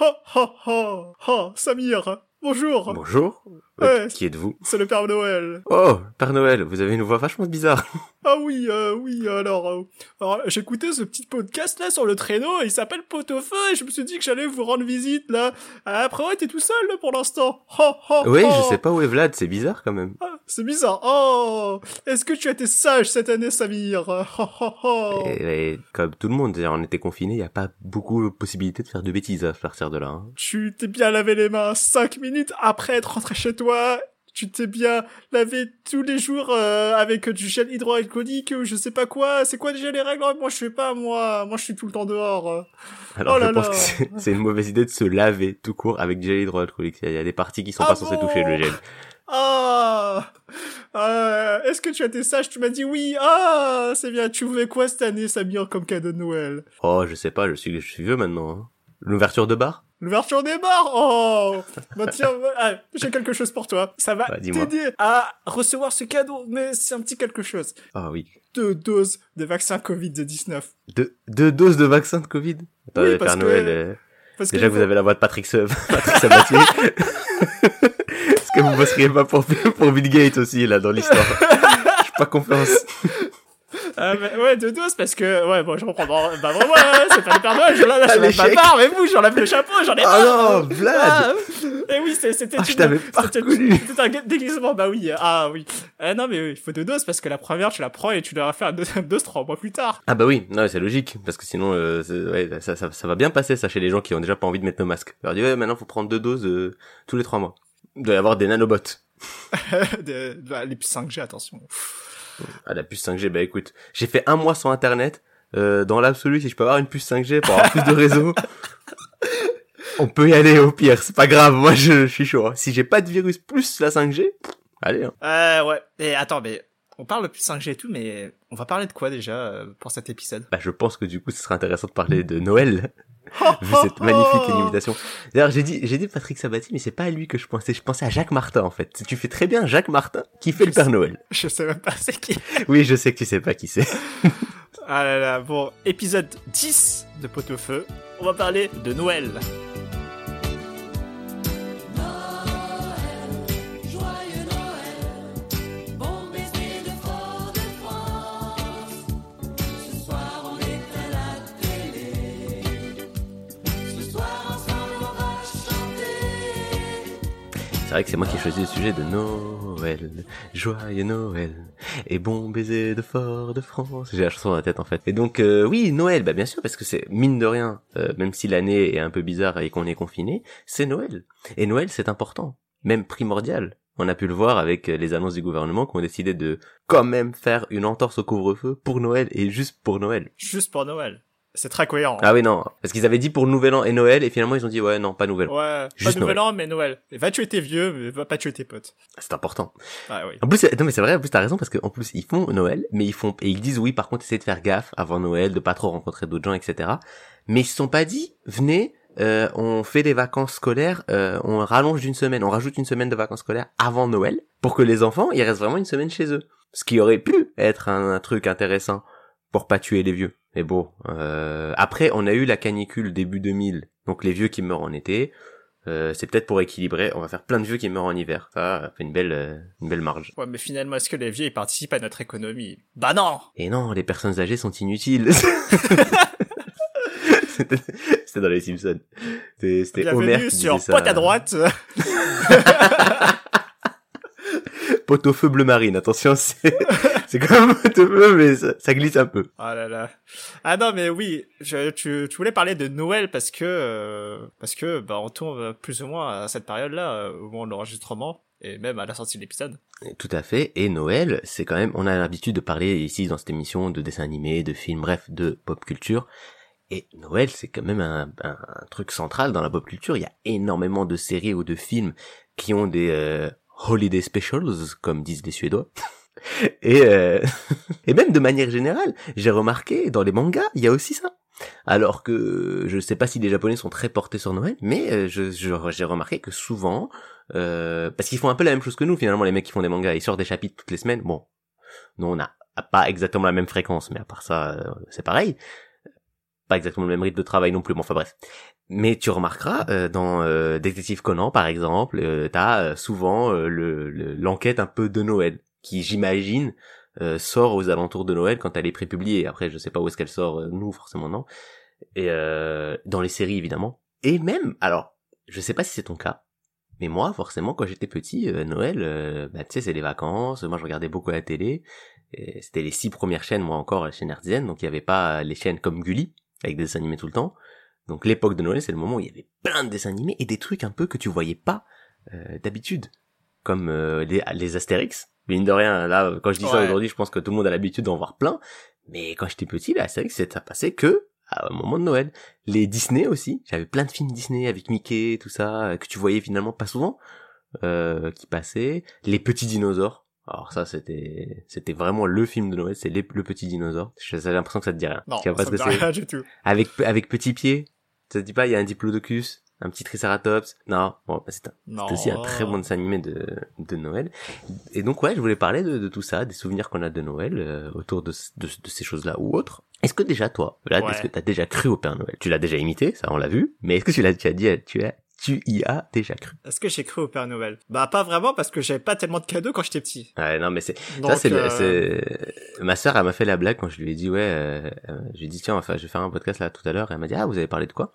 Ha ha ha ha Samir Bonjour Bonjour. Ouais. Qui êtes-vous? C'est le Père Noël Oh, Père Noël, vous avez une voix vachement bizarre. Ah oui, euh, oui, alors, euh, alors j'écoutais ce petit podcast là sur le traîneau, il s'appelle Pot-au-feu, et je me suis dit que j'allais vous rendre visite là. Après, ouais, t'es tout seul là pour l'instant. Ha ha oui, je sais pas où est Vlad, c'est bizarre quand même. Ah, c'est bizarre. Oh Est-ce que tu as été sage cette année, Samir? Et, et comme tout le monde, on était confinés, il y a pas beaucoup de possibilités de faire de bêtises à partir de là. hein. Tu t'es bien lavé les mains cinq minutes après être rentré chez toi. Tu t'es bien lavé tous les jours euh, avec du gel hydroalcoolique ou je sais pas quoi. C'est quoi déjà les règles? Moi je sais pas moi. Moi je suis tout le temps dehors. Alors Oh là je pense là. que c'est- une mauvaise idée de se laver tout court avec du gel hydroalcoolique. Il y a des parties qui sont Ah pas censées bon toucher le gel. Ah euh, Est-ce que tu as été sage? Tu m'as dit oui. Ah c'est bien. Tu voulais quoi cette année Samir comme cadeau de Noël? Oh, je sais pas, je suis, je suis vieux maintenant. hein. L'ouverture de bar? L'ouverture des bars Oh Bah tiens, ah, j'ai quelque chose pour toi. Ça va Ah, dis-moi. t'aider à recevoir ce cadeau, mais c'est un petit quelque chose. Ah oui. Deux doses de vaccin Covid-19. Deux, deux doses de vaccin de Covid Attendez, parce Père que- Noël, euh, Parce déjà que vous avez la voix de Patrick, Se- Patrick Sabatier. Est-ce que vous bosseriez pas pour, pour Bill Gates aussi, là, dans l'histoire? J'ai pas confiance. Ah, mais ouais, deux doses parce que, ouais, bon, je reprends. Bon, bah, vraiment, ouais, c'est pas le Père Noël, j'enlève, Ah, j'enlève ma l'échec. barre, mais vous, j'enlève le chapeau, j'en ai Ah marre. non, Vlad Ah, Et oui, c'était Ah, je pas c'était- un déguisement, bah oui, ah oui. Euh, non, mais oui, il faut deux doses parce que la première, tu la prends et tu dois faire une deuxième dose trois mois plus tard. Ah bah oui, non, c'est logique, parce que sinon, euh, ouais, ça, ça, ça va bien passer, ça, chez les gens qui ont déjà pas envie de mettre nos masques. On leur dit, ouais, maintenant, faut prendre deux doses euh, tous les trois mois. Il doit y avoir des nanobots. de, de- les puces 5G, attention. Ah, la puce 5G, bah écoute, j'ai fait un mois sans Internet. Euh, dans l'absolu, si je peux avoir une puce 5G pour avoir plus de réseau, on peut y aller au pire, c'est pas grave, moi je, je suis chaud. hein. Si j'ai pas de virus plus la 5G, pff, allez. Hein. Euh, ouais. Et attends, mais on parle de plus 5G et tout, mais on va parler de quoi déjà euh, pour cet épisode? Bah je pense que du coup, ce serait intéressant de parler de Noël, vu cette magnifique limitation. D'ailleurs, j'ai dit, j'ai dit Patrick Sabatier, mais c'est pas à lui que je pensais, je pensais à Jacques Martin en fait. Tu fais très bien Jacques Martin qui fait le Père Noël. Je sais même pas c'est qui. Oui, je sais que tu sais pas qui c'est. Ah là là, bon, épisode 10 de Pot au Feu. On va parler de Noël. C'est vrai que c'est moi qui ai choisi le sujet de Noël, joyeux Noël, et bon baiser de fort de France. J'ai la chanson dans la tête en fait. Et donc euh, oui, Noël, bah bien sûr, parce que c'est mine de rien, euh, même si l'année est un peu bizarre et qu'on est confiné, c'est Noël. Et Noël, c'est important, même primordial. On a pu le voir avec les annonces du gouvernement qui ont décidé de quand même faire une entorse au couvre-feu pour Noël et juste pour Noël. Juste pour Noël. C'est très cohérent. Ah oui non, parce qu'ils avaient dit pour Nouvel An et Noël et finalement ils ont dit ouais non pas Nouvel An. Ouais, Juste pas nouvel an, mais Noël. Et va tuer tes vieux, mais va pas tuer tes potes. C'est important. Ah oui. En plus, non mais c'est vrai, en plus t'as raison parce qu'en plus ils font Noël, mais ils font et ils disent oui par contre essayez de faire gaffe avant Noël, de pas trop rencontrer d'autres gens, etc. Mais ils se sont pas dit venez, euh, on fait des vacances scolaires, euh, on rallonge d'une semaine, on rajoute une semaine de vacances scolaires avant Noël pour que les enfants ils restent vraiment une semaine chez eux. Ce qui aurait pu être un, un truc intéressant pour pas tuer les vieux. Mais bon, euh, après on a eu la canicule début 2000, donc les vieux qui meurent en été. Euh, c'est peut-être pour équilibrer. On va faire plein de vieux qui meurent en hiver. Ça fait une belle, euh, une belle marge. Ouais, mais finalement, est-ce que les vieux, ils participent à notre économie? Bah non Et non, les personnes âgées sont inutiles. C'était dans les Simpsons. C'était Homer qui sur ça. Pote à droite. Pot au feu bleu marine. Attention, c'est c'est comme pot au feu, mais ça, ça glisse un peu. Ah là là. Ah non mais oui, je, tu, tu voulais parler de Noël parce que euh, parce que bah on tourne plus ou moins à cette période-là euh, au moment de l'enregistrement et même à la sortie de l'épisode. Tout à fait. Et Noël, c'est quand même, on a l'habitude de parler ici dans cette émission de dessins animés, de films, bref, de pop culture. Et Noël, c'est quand même un, un- un truc central dans la pop culture. Il y a énormément de séries ou de films qui ont des euh, holiday specials, comme disent les Suédois. Et, euh, et même de manière générale, j'ai remarqué dans les mangas, il y a aussi ça. Alors que je sais pas si les Japonais sont très portés sur Noël, mais euh, j'ai remarqué que souvent, euh, parce qu'ils font un peu la même chose que nous finalement, les mecs qui font des mangas, ils sortent des chapitres toutes les semaines. Bon, nous on a pas exactement la même fréquence, mais à part ça, euh, c'est pareil. Pas exactement le même rythme de travail non plus, mais enfin bref. Mais tu remarqueras euh, dans euh, Détective Conan par exemple, euh, t'as euh, souvent euh, le le- l'enquête un peu de Noël qui j'imagine euh, sort aux alentours de Noël quand elle est prépubliée. Après je sais pas où est-ce qu'elle sort, nous forcément non. Et dans les séries évidemment. Et même alors je sais pas si c'est ton cas, mais moi forcément quand j'étais petit Noël, bah tu sais c'est les vacances. Moi je regardais beaucoup la télé. C'était les six premières chaînes moi encore la chaîne hertzienne, donc il y avait pas les chaînes comme Gulli avec des animés tout le temps. Donc l'époque de Noël, c'est le moment où il y avait plein de dessins animés et des trucs un peu que tu voyais pas euh, d'habitude, comme euh, les, les Astérix. Mine de rien, là, quand je dis ça aujourd'hui, je pense que tout le monde a l'habitude d'en voir plein. Mais quand j'étais petit, les Astérix, c'est- ça passait que à un moment de Noël. Les Disney aussi, j'avais plein de films Disney avec Mickey, tout ça, euh, que tu voyais finalement pas souvent, euh, qui passaient. Les petits dinosaures. Alors ça, c'était c'était vraiment le film de Noël, c'est le petit dinosaure. J'ai l'impression que ça te dit rien. Non, ça me dit rien du tout. avec avec petit pied. Ça te dit pas, il y a un diplodocus, un petit triceratops. Non, bon, bah, c'est un- Non. c'est aussi un très bon dessin animé de, de Noël. Et donc ouais, je voulais parler de, de tout ça, des souvenirs qu'on a de Noël euh, autour de, de, de ces choses-là ou autres. Est-ce que déjà toi, là, Ouais. est-ce que t'as déjà cru au Père Noël? Tu l'as déjà imité, ça on l'a vu. Mais est-ce que tu l'as, tu as dit, tu as, tu y as déjà cru. Est-ce que j'ai cru au Père Noël? Bah pas vraiment parce que j'avais pas tellement de cadeaux quand j'étais petit. Ouais, non mais c'est ça c'est euh, ma sœur elle m'a fait la blague quand je lui ai dit ouais euh, euh, je lui ai dit tiens enfin je vais faire un podcast là tout à l'heure. Et elle m'a dit ah vous avez parlé de quoi?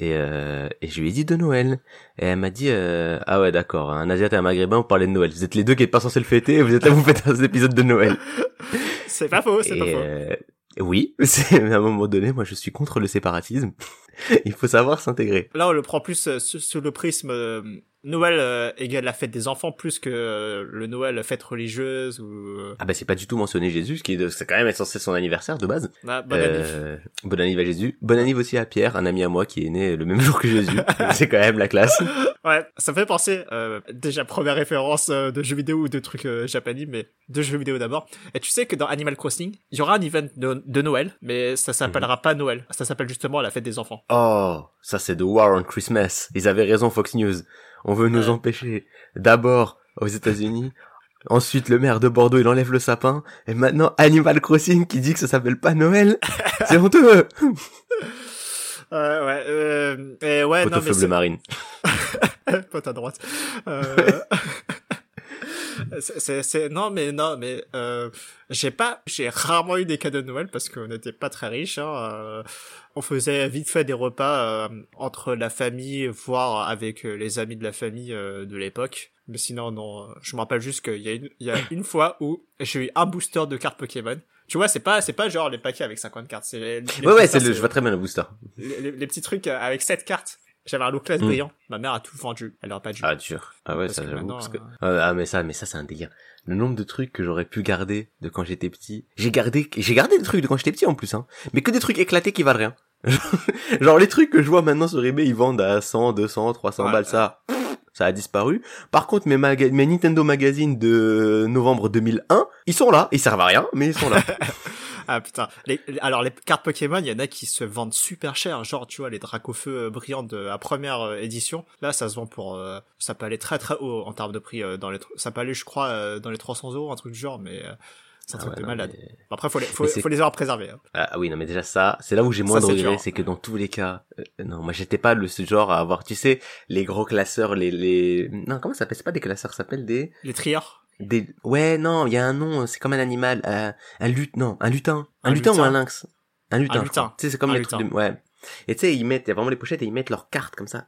Et euh, et je lui ai dit de Noël. Et elle m'a dit euh, ah ouais d'accord un asiate et un maghrébin vous parlez de Noël. Vous êtes les deux qui êtes pas censés le fêter et vous êtes là vous faites un épisode de Noël. C'est pas faux, c'est pas faux. euh, oui c'est à un moment donné moi je suis contre le séparatisme il faut savoir s'intégrer Là, on le prend plus euh, sous, le prisme euh, Noël euh, égale la fête des enfants plus que le Noël fête religieuse ou ah bah c'est pas du tout mentionné Jésus ce qui est c'est quand même censé son anniversaire de base bah, bonne année. Euh, Bonne anniv à Jésus. Bonne anniv aussi à Pierre, un ami à moi qui est né le même jour que Jésus. c'est quand même la classe. Ouais, ça me fait penser, euh, déjà première référence de jeux vidéo ou de trucs japonais, mais de jeux vidéo d'abord. Et tu sais que dans Animal Crossing, il y aura un event de, de Noël, mais ça s'appellera pas Noël. Ça s'appelle justement la fête des enfants. Oh, ça c'est The War on Christmas. Ils avaient raison Fox News. On veut nous empêcher. D'abord aux États-Unis. Ensuite, le maire de Bordeaux, il enlève le sapin. Et maintenant, Animal Crossing qui dit que ça s'appelle pas Noël. C'est honteux. Euh, ouais, euh, et ouais, non, Photo mais feu bleu marine. Pote à droite. Euh... c'est, non, mais non, mais euh, j'ai pas, j'ai rarement eu des cadeaux de Noël parce qu'on n'était pas très riches. Hein, euh, on faisait vite fait des repas euh, entre la famille, voire avec euh, les amis de la famille euh, de l'époque. Mais sinon, non, euh, je me rappelle juste qu'il y a une, il y a une fois où j'ai eu un booster de cartes Pokémon. Tu vois, c'est pas, c'est pas genre les paquets avec 50 cartes. C'est Ouais, ouais, c'est le, je vois très bien le booster. les, les- les petits trucs avec 7 cartes. J'avais un look class Mm. brillant. Ma mère a tout vendu. Elle aura pas dû. Ah, dur. Ah ouais, Parce ça j'avoue. Parce que... euh, Ah, mais ça, mais ça, c'est un délire. Le nombre de trucs que j'aurais pu garder de quand j'étais petit. J'ai gardé, j'ai gardé des trucs de quand j'étais petit en plus, hein. Mais que des trucs éclatés qui valent rien. Genre les trucs que je vois maintenant sur eBay, ils vendent à 100, 200, 300 Ouais. balles, ça. Ça a disparu. Par contre, mes, maga- mes Nintendo Magazines de novembre 2001, ils sont là. Ils servent à rien, mais ils sont là. Ah putain. Les- alors les cartes Pokémon, il y en a qui se vendent super cher. Genre tu vois les Dracofeu euh, brillants de la première euh, édition. Là ça se vend pour, euh, ça peut aller très très haut en termes de prix. euh, dans les, ça peut aller je crois euh, dans les 300 euros un truc du genre, mais euh, c'est un Ah truc ouais, de malade. mais- Après faut les, faut, les avoir préservés. hein. Ah oui, non, mais déjà ça, c'est là où j'ai moins Ça, de c'est regrets, c'est que dans tous les cas, euh, non, moi j'étais pas le ce genre à avoir, tu sais, les gros classeurs, les, les, non, comment ça s'appelle, c'est pas des classeurs, ça s'appelle des, Les trieurs. Des, ouais, non, il y a un nom, c'est comme un animal, euh, un lut, non, un lutin, un, Un lutin, ou un lynx, un lutin, Un lutin. tu sais, c'est comme Un les trucs lutin. de, ouais. Et tu sais, ils mettent, il y a vraiment les pochettes et ils mettent leurs cartes comme ça.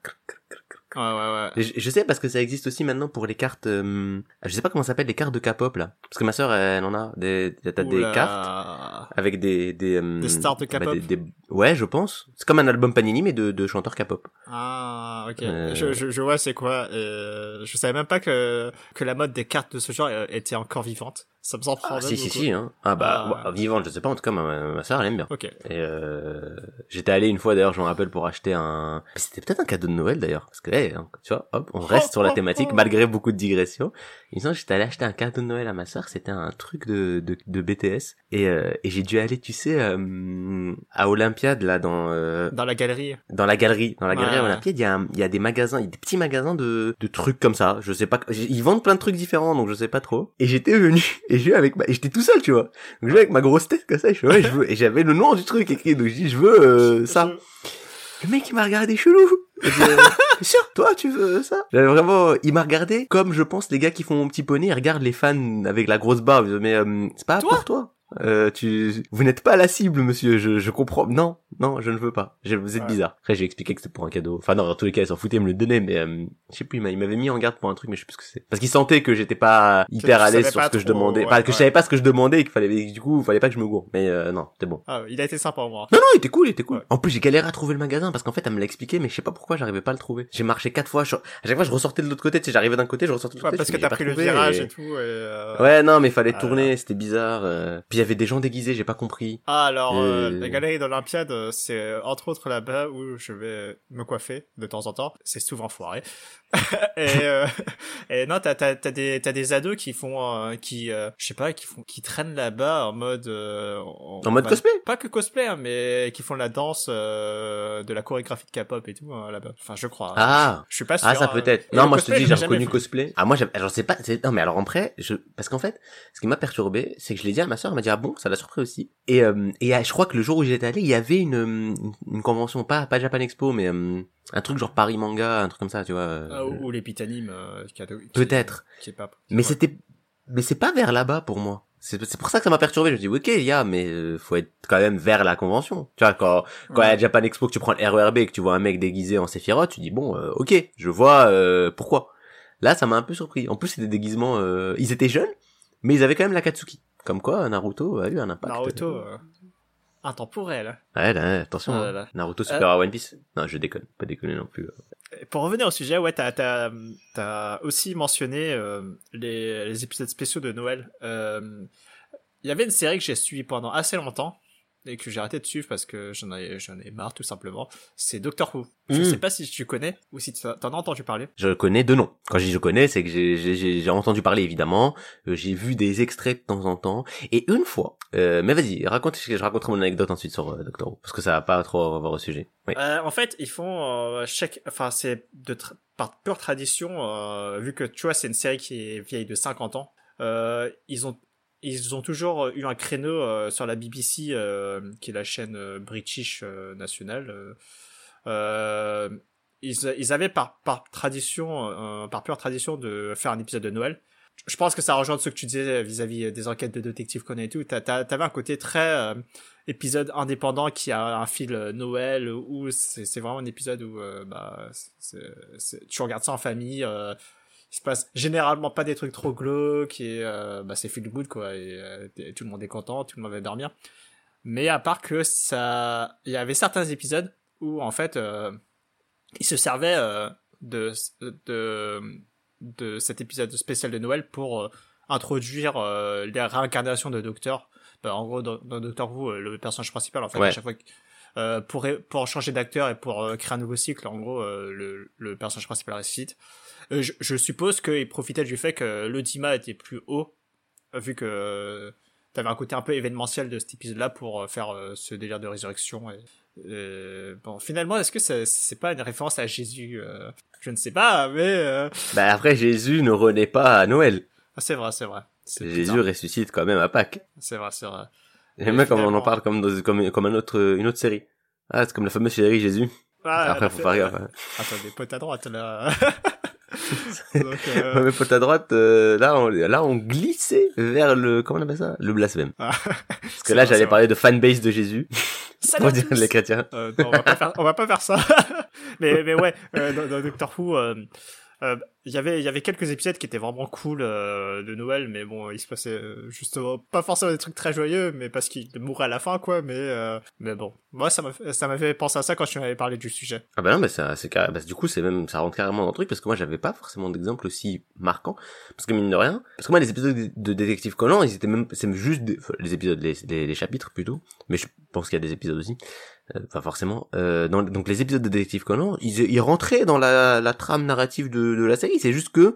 Ouais ouais ouais. Je, je sais parce que ça existe aussi maintenant pour les cartes, euh, je sais pas comment ça s'appelle, les cartes de K-pop là. Parce que ma sœur, elle en a, des, t'as des cartes avec des des, euh, Des stars de bah, K-pop. des- des- ouais je pense c'est comme un album Panini mais de, de chanteurs K-pop Ah, ok. Euh. Je, je, je vois c'est quoi. Euh, je savais même pas que, que la mode des cartes de ce genre était encore vivante. Ça me surprend ah, si si si hein ah bah Ah. vivante je sais pas en tout cas ma, ma sœur elle aime bien Ok. et euh, j'étais allé une fois d'ailleurs je me rappelle pour acheter un c'était peut-être un cadeau de Noël d'ailleurs parce que hey, hein, tu vois hop on reste sur la thématique malgré beaucoup de digressions il me semble j'étais allé acheter un cadeau de Noël à ma sœur c'était un truc de de, de BTS et euh, et j'ai dû aller tu sais euh, à Olympiade là dans euh, Dans la galerie. dans la galerie, dans la galerie Ouais. Olympiade, il y a, un- il y a des magasins, il y a des petits magasins de, de trucs comme ça. Je sais pas, ils vendent plein de trucs différents, donc je sais pas trop. Et j'étais venu, et je vais avec ma, et j'étais tout seul, tu vois. Donc je vais avec ma grosse tête comme ça, je ouais, je veux, et j'avais le nom du truc écrit, donc je dis, je veux, euh, ça. le mec il m'a regardé chelou. Euh, sûr, toi tu veux ça? J'avais vraiment, il m'a regardé comme je pense les gars qui font mon petit poney, ils regardent les fans avec la grosse barbe. Mais euh, c'est pas Toi? pour toi. Euh, tu, vous n'êtes pas la cible, monsieur. Je, je comprends. Non, non, je ne veux pas. Je, vous êtes Ouais. bizarre. Après, j'ai expliqué que c'était pour un cadeau. Enfin non, dans tous les cas, ils s'en foutaient, ils me le donnaient, mais euh, je sais plus. Il m'a- il m'avait mis en garde pour un truc, mais je sais plus ce que c'est. Parce qu'il sentait que j'étais pas hyper à l'aise sur ce que je demandais. ouais, Enfin, que je savais pas ce que je demandais et qu'il fallait, du coup, il fallait pas que je me gourre. Mais euh, non, c'était bon. Ah, il a été sympa au moins. Non, non, il était cool, il était cool. En plus, j'ai galéré à trouver le magasin parce qu'en fait, elle me l'a expliqué, mais je sais pas pourquoi j'arrivais pas à le trouver. J'ai marché quatre fois. je- À chaque fois, je ressortais de l'autre côté. Tu sais, j'arrivais d'un côté, je ressortais de l'autre parce côté. que je me t'as pris le virage et tout. Euh, Ouais, non, mais fallait Ah, tourner, c'était bizarre. euh. Puis y avait des gens déguisés, j'ai pas compris. Ah, alors, euh, Euh. la galerie d'Olympiade, euh, c'est euh, entre autres là-bas où je vais me coiffer de temps en temps. C'est souvent foiré. et, euh, et non, t'as, t'as, t'as des, t'as des ados qui font, euh, qui, euh, je sais pas, qui font, qui traînent là-bas en mode, euh, en, En mode bah, cosplay Pas que cosplay, hein, mais qui font la danse euh, de la chorégraphie de K-pop et tout hein, là-bas. Enfin, je crois. Ah Je suis pas sûr. Ah, ça hein. peut-être. Et Non, moi je te dis, j'en j'ai reconnu cosplay. Ah, moi, alors sais pas, c'est- non, mais alors après, je, parce qu'en fait, ce qui m'a perturbé, c'est que je l'ai dit à ma soeur, elle m'a dit, bon, ça l'a surpris aussi. Et, euh, et euh, je crois que le jour où j'étais allé, il y avait une, euh, une, convention, pas, pas Japan Expo, mais euh, un truc genre Paris Manga, un truc comme ça, tu vois. euh, Ah, ou, ou euh, qui- Peut-être. Mais c'était, mais c'est pas vers là-bas pour moi. C'est c'est pour ça que ça m'a perturbé. Je me dis, ok, il y a, mais euh, faut être quand même vers la convention. Tu vois, quand, quand il y a Ouais. Japan Expo, que tu prends le RERB et que tu vois un mec déguisé en Sephiroth, tu dis, bon, euh, ok, je vois euh, pourquoi. Là, ça m'a un peu surpris. En plus, c'est des déguisements, euh, ils étaient jeunes, mais ils avaient quand même la Katsuki. Comme quoi, Naruto a eu un impact. Naruto, euh, intemporel. Ouais, là, attention. Ah là hein. là. Naruto super à One Piece. Non, je déconne. Pas déconner non plus. Et Pour revenir au sujet, ouais, t'as t'as aussi mentionné euh, les, les épisodes spéciaux de Noël. Euh, Il y avait une série que j'ai suivie pendant assez longtemps et que j'ai arrêté de suivre parce que j'en ai j'en ai marre tout simplement. C'est Doctor Who. Je Mm. sais pas si tu connais ou si t'en as entendu parler. Je connais deux noms. Quand je dis je connais, c'est que j'ai- j'ai j'ai- j'ai entendu parler évidemment, euh, j'ai vu des extraits de temps en temps, et une fois, euh, mais vas-y, raconte, je raconterai mon anecdote ensuite sur euh, Doctor Who, parce que ça va pas trop avoir au sujet. Oui. Euh, en fait, ils font euh, chaque, enfin c'est de tra- par pure tradition, euh, vu que tu vois c'est une série qui est vieille de 50 ans. Euh, ils ont ils ont toujours eu un créneau euh, sur la BBC, euh, qui est la chaîne euh, British euh, nationale. euh, euh, ils, ils avaient par, par tradition, euh, par pure tradition, de faire un épisode de Noël. Je pense que ça rejoint ce que tu disais vis-à-vis des enquêtes de détectives Conan et tout. T'avais un côté très euh, épisode indépendant qui a un fil euh, Noël où c'est vraiment un épisode où euh, bah, c'est- c'est- tu regardes ça en famille. Il se passe généralement pas des trucs trop glauques et euh, bah, c'est feel good quoi et, euh, et tout le monde est content, tout le monde va dormir. Mais à part que ça, il y avait certains épisodes où en fait euh, ils se servaient euh, de de de cet épisode spécial de Noël pour euh, introduire euh, les réincarnations de Docteur. Bah, en gros, dans, dans Doctor Who, le personnage principal, en fait, Ouais. à chaque fois, que- euh, pour pour changer d'acteur et pour euh, créer un nouveau cycle, en gros, euh, le, le personnage principal ressuscite. Euh, je, je suppose qu'il profitait du fait que l'audimat était plus haut, euh, vu que euh, t'avais un côté un peu événementiel de cet épisode-là pour faire euh, ce délire de résurrection. Et, euh, bon, finalement, est-ce que c'est pas une référence à Jésus euh, Je ne sais pas, mais Bah après, Jésus ne renaît pas à Noël. ah, c'est vrai, c'est vrai. Jésus bizarre. ressuscite quand même à Pâques. C'est vrai, c'est vrai. J'aime bien comme on en parle comme dans, comme, comme un autre, une autre série. Ah, c'est comme la fameuse série Jésus. Ah, après, faut fait- faire gaffe. hein. Attends, des potes à droite, là. Donc, euh, Ouais, mais pote à droite, euh, là, on, là, on glissait vers le, comment on appelle ça? Le blasphème. ah. Parce que là, j'allais parler de fanbase de Jésus. Salut dirait tous. les chrétiens. Euh, non, on va pas faire, on va pas faire ça. mais, mais ouais, euh, dans, dans Doctor Who, euh, euh, il y avait, il y avait quelques épisodes qui étaient vraiment cool euh, de Noël, mais bon, il se passait euh, justement pas forcément des trucs très joyeux, mais parce qu'il mourait à la fin, quoi. Mais, euh, mais bon, moi, ça m'a, ça m'a fait penser à ça quand tu m'avais parlé du sujet. Ah bah non, bah ça, c'est bah, du coup, c'est même, ça rentre carrément dans le truc, parce que moi, j'avais pas forcément d'exemple aussi marquant. Parce que mine de rien, parce que moi, les épisodes de Détective Conan, ils étaient même, c'est juste des, les épisodes, les, les, les chapitres plutôt, mais je pense qu'il y a des épisodes aussi. Euh, Enfin, forcément. Euh, dans, donc, les épisodes de Détective Conan, ils, ils rentraient dans la, la trame narrative de, de la série. C'est juste que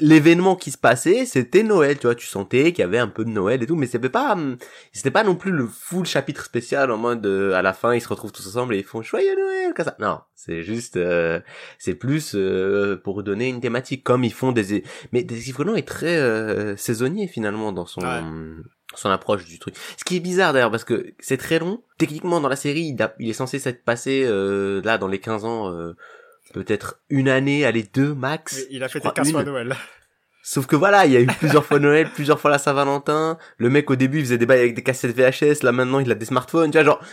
l'événement qui se passait, c'était Noël, tu vois. Tu sentais qu'il y avait un peu de Noël et tout, mais c'était pas, hum, c'était pas non plus le full chapitre spécial en mode, euh, à la fin, ils se retrouvent tous ensemble et ils font joyeux Noël, comme ça. Non, c'est juste, euh, c'est plus euh, pour donner une thématique, comme ils font des... Mais Conan est très euh, saisonnier finalement dans son... Ouais. son approche du truc. Ce qui est bizarre d'ailleurs parce que c'est très long. Techniquement dans la série, il, a- il est censé s'être passé euh, là dans les 15 ans euh, peut-être une année, allez deux max. Il a crois 15 fois. Noël. Sauf que voilà, il y a eu plusieurs fois Noël, plusieurs fois la Saint-Valentin. Le mec au début il faisait des bails avec des cassettes VHS, là maintenant il a des smartphones, tu vois genre.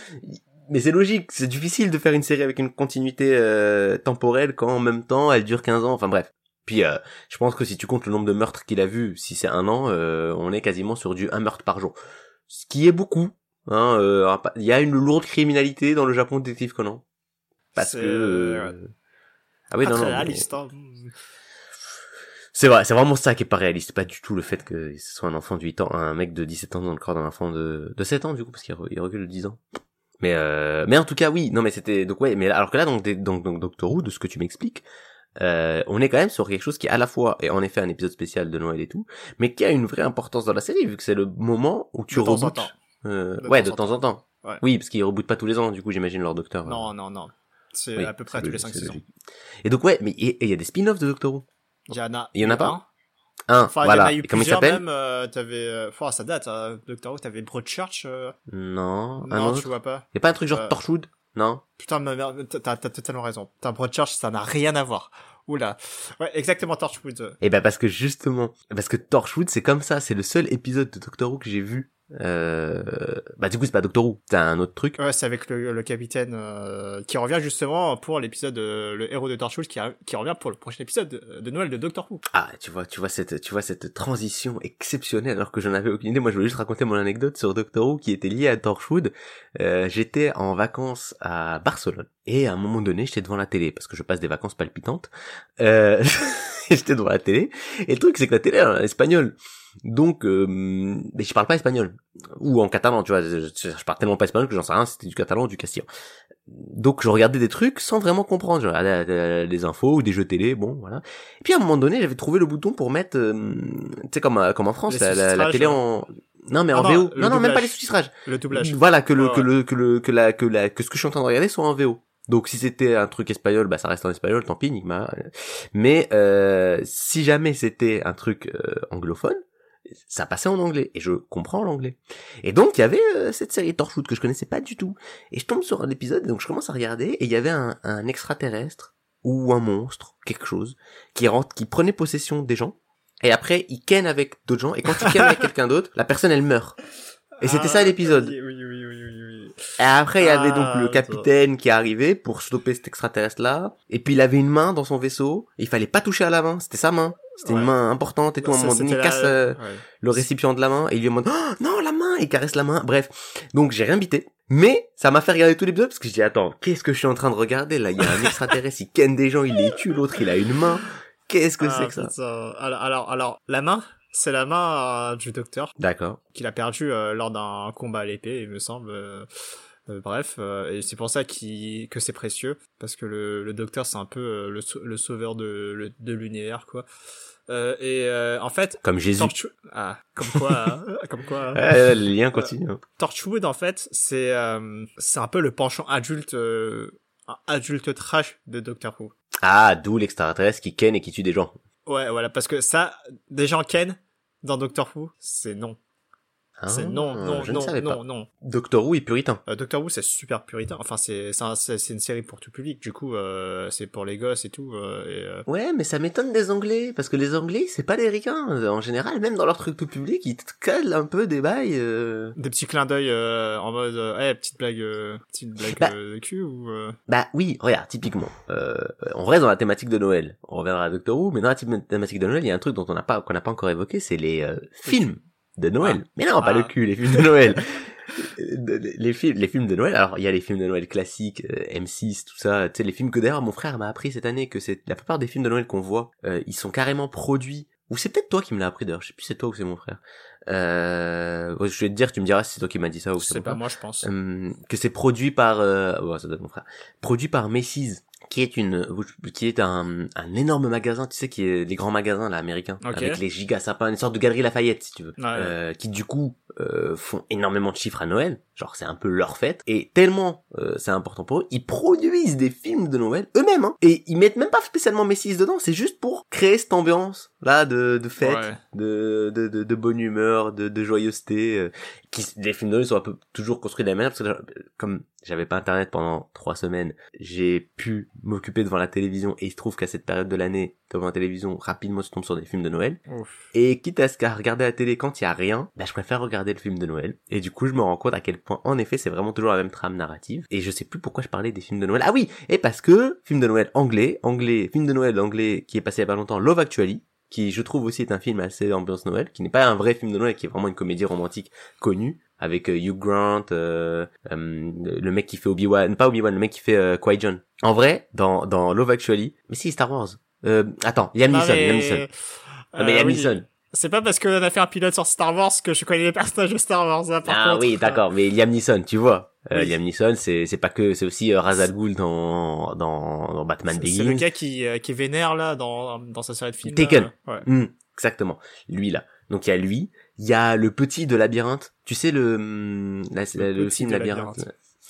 Mais c'est logique, c'est difficile de faire une série avec une continuité euh, temporelle quand en même temps elle dure 15 ans. Enfin bref. Puis euh, je pense que si tu comptes le nombre de meurtres qu'il a vu, si c'est un an, euh, on est quasiment sur du un meurtre par jour, ce qui est beaucoup. Hein, euh, il y a une lourde criminalité dans le Japon Détective Conan. Parce que euh. Ah oui Pas non très non. mais- réaliste, hein. c'est vrai, c'est vraiment ça qui est pas réaliste, pas du tout le fait que ce soit un enfant de 8 ans, un mec de 17 ans dans le corps d'un enfant de, de 7 ans du coup, parce qu'il re- il recule de 10 ans. Mais euh, mais en tout cas oui, non mais c'était donc ouais, mais alors que là donc des- donc donc Doctor Who de ce que tu m'expliques, euh, on est quand même sur quelque chose qui à la fois est en effet un épisode spécial de Noël et tout, mais qui a une vraie importance dans la série vu que c'est le moment où tu rebootes. Euh, ouais, de temps en temps. Ouais. Oui, parce qu'ils rebootent pas tous les ans du coup, j'imagine leur Docteur. euh. Non, non, non. C'est Oui, à peu près c'est tous les logique, 5 c'est saisons. Et donc ouais, mais il y a des spin-offs de Doctor Who. Il y en a. Il y en a pas Un, Enfin, voilà. il y en a eu et comment il s'appelle même. Euh, t'avais, euh, enfin, ça date. Hein, Doctor Who, t'avais Broadchurch. Euh... Non, Non, tu vois pas. Y a pas un truc genre Euh, Torchwood? Non Putain, ma mère, t'as, totalement raison. T'as Broadchurch, ça n'a rien à voir. Oula. Ouais, exactement, Torchwood. Eh ben parce que justement, parce que Torchwood c'est comme ça, c'est le seul épisode de Doctor Who que j'ai vu. Euh... Bah du coup c'est pas Doctor Who, c'est un autre truc. Ouais, c'est avec le, le capitaine euh, qui revient justement pour l'épisode, euh, le héros de Torchwood qui, qui revient pour le prochain épisode de, de Noël de Doctor Who. Ah tu vois, tu vois cette, tu vois cette transition exceptionnelle alors que j'en avais aucune idée. Moi je voulais juste raconter mon anecdote sur Doctor Who qui était liée à Torchwood. Euh, j'étais en vacances à Barcelone et à un moment donné j'étais devant la télé parce que je passe des vacances palpitantes. Euh... j'étais devant la télé et le truc c'est que la télé elle est en espagnol. Donc, euh, mais je parle pas espagnol ou en catalan, tu vois. Je, je, je parle tellement pas espagnol que j'en sais rien. si C'était du catalan ou du castillan. Donc, je regardais des trucs sans vraiment comprendre. Je regardais euh, des infos ou des jeux télé, bon, voilà. Et puis à un moment donné, j'avais trouvé le bouton pour mettre, euh, tu sais, comme euh, comme en France, la, la- la sous-titrages, télé en non mais Ah en non, VO. Non non, même pas les sous-titrages. Le doublage. Voilà que le que le que le que la que la que ce que je suis en train de regarder soit en VO. Donc si c'était un truc espagnol, bah ça reste en espagnol, tant pis, Nigma. Mais euh, si jamais c'était un truc euh, anglophone, ça passait en anglais et je comprends l'anglais. Et donc il y avait euh, cette série Torchwood que je connaissais pas du tout. Et je tombe sur un épisode et donc je commence à regarder et il y avait un, un extraterrestre ou un monstre, quelque chose, qui rentre, qui prenait possession des gens. Et après, il ken avec d'autres gens. Et quand il ken avec quelqu'un d'autre, la personne elle meurt. Et c'était ça Ah, l'épisode. Oui, oui, oui, oui, oui, oui. Et après, il y avait donc Ah, le capitaine qui arrivait pour stopper cet extraterrestre-là. Et puis il avait une main dans son vaisseau. Et il fallait pas toucher à la main. C'était sa main. C'était Ouais. une main importante et tout. À un Ça, moment donné, il la- casse euh, ouais. le récipient de la main. Et il lui demande, oh, non, la main! Il caresse la main. Bref. Donc j'ai rien bité. Mais, ça m'a fait regarder tout l'épisode parce que je dis, attends, qu'est-ce que je suis en train de regarder là? Il y a un extraterrestre, il ken des gens, il les tue, l'autre il a une main. Qu'est-ce que Ah, c'est que ça? putain. Alors, alors, alors, la main, c'est la main euh, du docteur D'accord. qu'il a perdu euh, lors d'un combat à l'épée, il me semble. euh, euh, bref, euh, et c'est pour ça qu'il que c'est précieux, parce que le, le docteur c'est un peu le, le sauveur de, le- de l'univers, quoi. Euh, et euh, en fait, Comme Jésus. Ah, comme quoi, hein, comme quoi. hein. Ouais, le lien continue. hein. Torchwood en fait, c'est euh, c'est un peu le penchant adulte, euh, adulte trash de Doctor Who. Ah, d'où l'extraterrestre qui ken et qui tue des gens. Ouais, voilà, parce que ça, des gens ken dans Doctor Who, c'est non. C'est Ah, non, non, je ne non, savais non, pas. non. Doctor Who est puritain. Euh, Doctor Who, c'est super puritain. Enfin, c'est c'est un- une série pour tout public. Du coup, euh, c'est pour les gosses et tout. euh, et, euh, Ouais, mais ça m'étonne des Anglais, parce que les Anglais, c'est pas des ricains. En général, même dans leur truc tout public, ils te calent un peu des bails. euh. des petits clins d'œil euh, en mode, euh, eh, petite blague, euh, petite blague Bah. de cul ou. euh, Bah oui, regarde, typiquement. Euh, on reste dans la thématique de Noël. On reviendra à Doctor Who, mais dans la thé- thématique de Noël, il y a un truc dont on n'a pas, qu'on n'a pas encore évoqué, c'est les euh, films de Noël. Ah. Mais non, pas Ah. le cul, les films de Noël. Euh, les films, les films de Noël. Alors, il y a les films de Noël classiques, euh, M6, tout ça. Tu sais, les films que d'ailleurs mon frère m'a appris cette année que c'est la plupart des films de Noël qu'on voit, euh, ils sont carrément produits. Ou c'est peut-être toi qui me l'as appris d'ailleurs. Je sais plus si c'est toi ou c'est mon frère. Euh, je vais te dire, tu me diras si c'est toi qui m'as dit ça ou c'est pas moi, je pense. Euh, que c'est produit par euh, ouais, ça doit être mon frère produit par Macy's qui est une qui est un, un énorme magasin tu sais qui est les grands magasins là américains Ok. avec les giga sapins une sorte de galerie Lafayette si tu veux ouais. Euh, qui du coup euh, font énormément de chiffres à Noël, genre c'est un peu leur fête, et tellement euh, c'est important pour eux, ils produisent des films de Noël eux-mêmes, hein, et ils mettent même pas spécialement Messi dedans, c'est juste pour créer cette ambiance là de, de fête, Ouais. de, de, de, de bonne humeur, de, de joyeuseté. euh, qui, les films de Noël sont un peu toujours construits de la même manière, parce que euh, comme j'avais pas internet pendant trois semaines, j'ai pu m'occuper devant la télévision, et il se trouve qu'à cette période de l'année, devant la télévision, rapidement tu tombes sur des films de Noël. Ouf. Et quitte à ce qu'à regarder la télé quand il y a rien, bah, je préfère regarder le film de Noël. Et du coup, je me rends compte à quel point, en effet, c'est vraiment toujours la même trame narrative. Et je sais plus pourquoi je parlais des films de Noël. Ah oui! Et parce que, film de Noël anglais, anglais, film de Noël anglais qui est passé il y a pas longtemps, Love Actually, qui je trouve aussi est un film assez ambiance Noël, qui n'est pas un vrai film de Noël, qui est vraiment une comédie romantique connue, avec euh, Hugh Grant, euh, euh, le mec qui fait Obi-Wan, pas Obi-Wan, le mec qui fait euh, Qui-Gon. En vrai, dans, dans Love Actually, mais si, Star Wars. Euh, attends, Liam Non, Neeson, Liam Neeson. Ah, mais Euh, Liam oui. Neeson. C'est pas parce qu'on a fait un pilote sur Star Wars que je connais les personnages de Star Wars. hein, par Ah contre. oui, d'accord, mais Liam Neeson, tu vois. Euh, Oui. Liam Neeson, c'est c'est pas que c'est aussi euh, Ra's al Ghul dans dans dans Batman C'est c'est le Begins. gars qui, euh, qui est vénère là dans, dans sa série de films. Taken. Ouais. Hmm, exactement. Lui là. Donc il y a lui, il y a le petit de Labyrinthe. Tu sais le hum, la- Le le, film. Labyrinthe.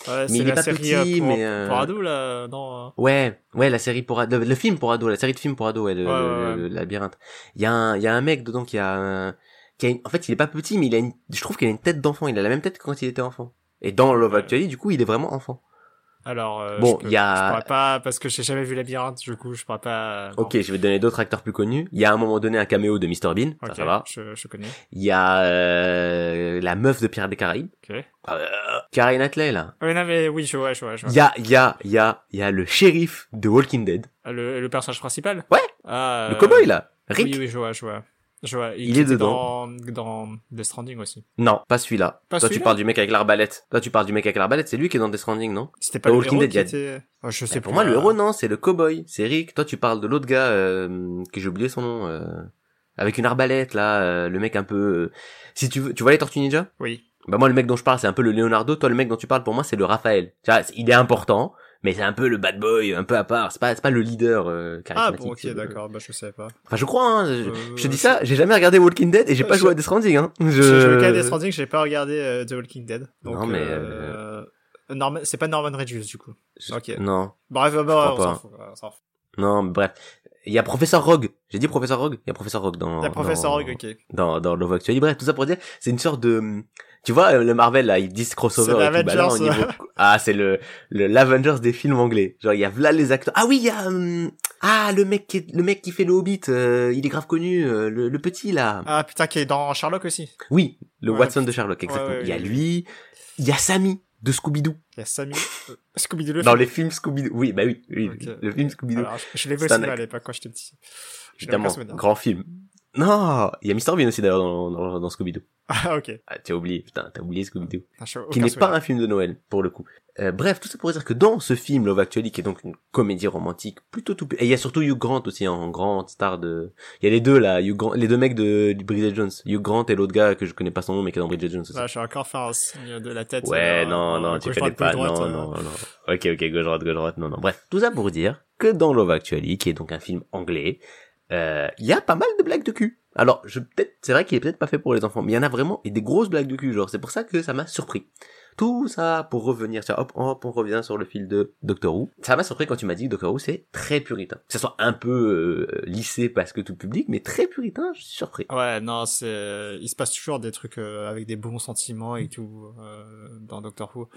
Ouais, Mais il est pas série petit, euh, pour, mais, euh, pour ados là. Non. euh, Ouais, ouais, la série pour ado, le film pour ado, la série de films pour ado, ouais, le, Ouais, le- le labyrinthe. Il y a un, il y a un mec dedans qui a, un- qui a une- en fait, il est pas petit, mais il a une, je trouve qu'il a une tête d'enfant. Il a la même tête que quand il était enfant. Et dans Love. Actually, du coup, il est vraiment enfant. Alors, euh, Bon, il y a- Je pourrais pas parce que j'ai jamais vu Labyrinthe. Du coup, je pourrais pas. non. Ok, je vais te donner d'autres acteurs plus connus. Il y a à un moment donné un caméo de Mr Bean, ça, Ok, ça va. Je, je connais. Il y a euh, la meuf de Pierre des Caraïbes, Ok. euh, Karen Atley là. Oui, non, mais oui, je vois, je vois, je vois. Il y a, il y a, il y a, il y a le shérif de Walking Dead, Le, le personnage principal? Ouais. Ah, le euh, cowboy là, Rick. Oui, oui, je vois, je vois. Je vois. Il qui est dedans. Dans, dans The Stranding aussi. Non, pas celui-là. Toi tu parles du mec avec l'arbalète. Toi tu parles du mec avec l'arbalète, c'est lui qui est dans Death Stranding, non C'était pas Dans le Walking héros Dead, qui il était... Oh, je sais Eh, plus. Pour moi, le héros, non, c'est le cowboy. C'est Rick. Toi, tu parles de l'autre gars, euh, que j'ai oublié son nom, euh, avec une arbalète, là, euh, le mec un peu... euh, Si tu veux, tu vois les Tortues Ninja? Oui. Bah moi, le mec dont je parle, c'est un peu le Leonardo. Toi, le mec dont tu parles, pour moi, c'est le Raphaël. Tu vois, il est important, mais c'est un peu le bad boy, un peu à part. C'est pas, c'est pas le leader euh, Ah charismatique. bon, ok, d'accord. Bah, je savais pas. Enfin, je crois. Hein, je, Euh, je te dis ça. J'ai jamais regardé Walking Dead et j'ai pas je- joué à Death Stranding. Hein. Je... J'ai joué qu'à Death Stranding, j'ai pas regardé euh, The Walking Dead. Donc, Non, mais, euh, Norman, c'est pas Norman Reedus du coup. je- ok. Non, Bref, bah, crois on pas. s'en fout. on s'en fout. non, mais bref. Il y a Professeur Rogue. J'ai dit Professeur Rogue? Il y a Professeur Rogue dans. La professeur dans- Rogue, ok. dans, dans Love Actually. Bref, tout ça pour dire, c'est une sorte de, tu vois, euh, le Marvel, là, ils disent crossover C'est et tout, bah l'Avengers. niveau- ah, c'est le, le, l'Avengers des films anglais. Genre, il y a là les acteurs. Ah oui, il y a, hum, ah, le mec qui est, le mec qui fait le Hobbit, euh, il est grave connu, euh, le, le petit, là. Ah putain, qui est dans Sherlock aussi. Oui, le Ouais, Watson de. Sherlock, exactement. Ouais, ouais, il y a lui, il y a Sammy de Scooby-Doo. Il y a Sammy. euh, Scooby-Doo le Dans film. les films Scooby-Doo. Oui, bah oui, oui, le film Scooby-Doo. Alors, je, l'ai vu au C'est un cinéma à l'époque quand j'étais petit. Évidemment, grand film. Non, il y a Mr. Bean aussi d'ailleurs dans, dans, dans Scooby-Doo. Ah, ok. Ah, t'as oublié, putain, t'as oublié Scooby-Doo. Ah, je- qui n'est pas un film de Noël pour le coup. Euh, bref, tout ça pour dire que dans ce film Love Actually, qui est donc une comédie romantique plutôt tout, et il y a surtout Hugh Grant aussi en grande star de, il y a les deux là, Hugh Grant, les deux mecs de, de Bridget Jones, Hugh Grant et l'autre gars que je connais pas son nom mais qui est dans Bridget Jones aussi. Là, je vais encore faire un signe de la tête. ouais, euh, non, non, euh, tu connais pas, non, droite, non, euh. non. Ok, ok, gauche droite, gauche droite, non, non. Bref, tout ça pour dire que dans Love Actually, qui est donc un film anglais, euh, il y a pas mal de blagues de cul. Alors, je peut-être, c'est vrai qu'il est peut-être pas fait pour les enfants, mais il y en a vraiment et des grosses blagues de cul, genre. C'est pour ça que ça m'a surpris. Tout ça pour revenir, tiens, hop, hop, on revient sur le fil de Doctor Who. Ça m'a surpris quand tu m'as dit que Doctor Who c'est très puritain. Que ça soit un peu euh, lissé parce que tout public, mais très puritain, je suis surpris. Ouais, non, c'est, il se passe toujours des trucs euh, avec des bons sentiments et tout euh, dans Doctor Who.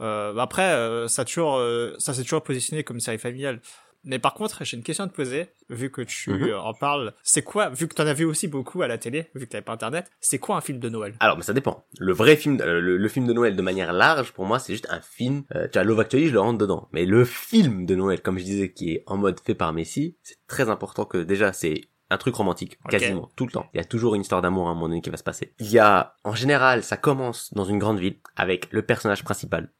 Euh, après, euh, ça toujours, euh, ça s'est toujours positionné comme série familiale. Mais par contre, j'ai une question à te poser, vu que tu Mhm. euh, en parles. C'est quoi, vu que t'en as vu aussi beaucoup à la télé, vu que t'avais pas internet, c'est quoi un film de Noël? Alors, mais ça dépend. Le vrai film, euh, le, le film de Noël de manière large, pour moi, c'est juste un film. Euh, tu vois, Love Actually, je le rentre dedans. Mais le film de Noël, comme je disais, qui est en mode fait par Messi, c'est très important que déjà, c'est un truc romantique, quasiment tout le temps. Il y a toujours une histoire d'amour à un moment donné qui va se passer. Il y a, en général, ça commence dans une grande ville avec le personnage principal,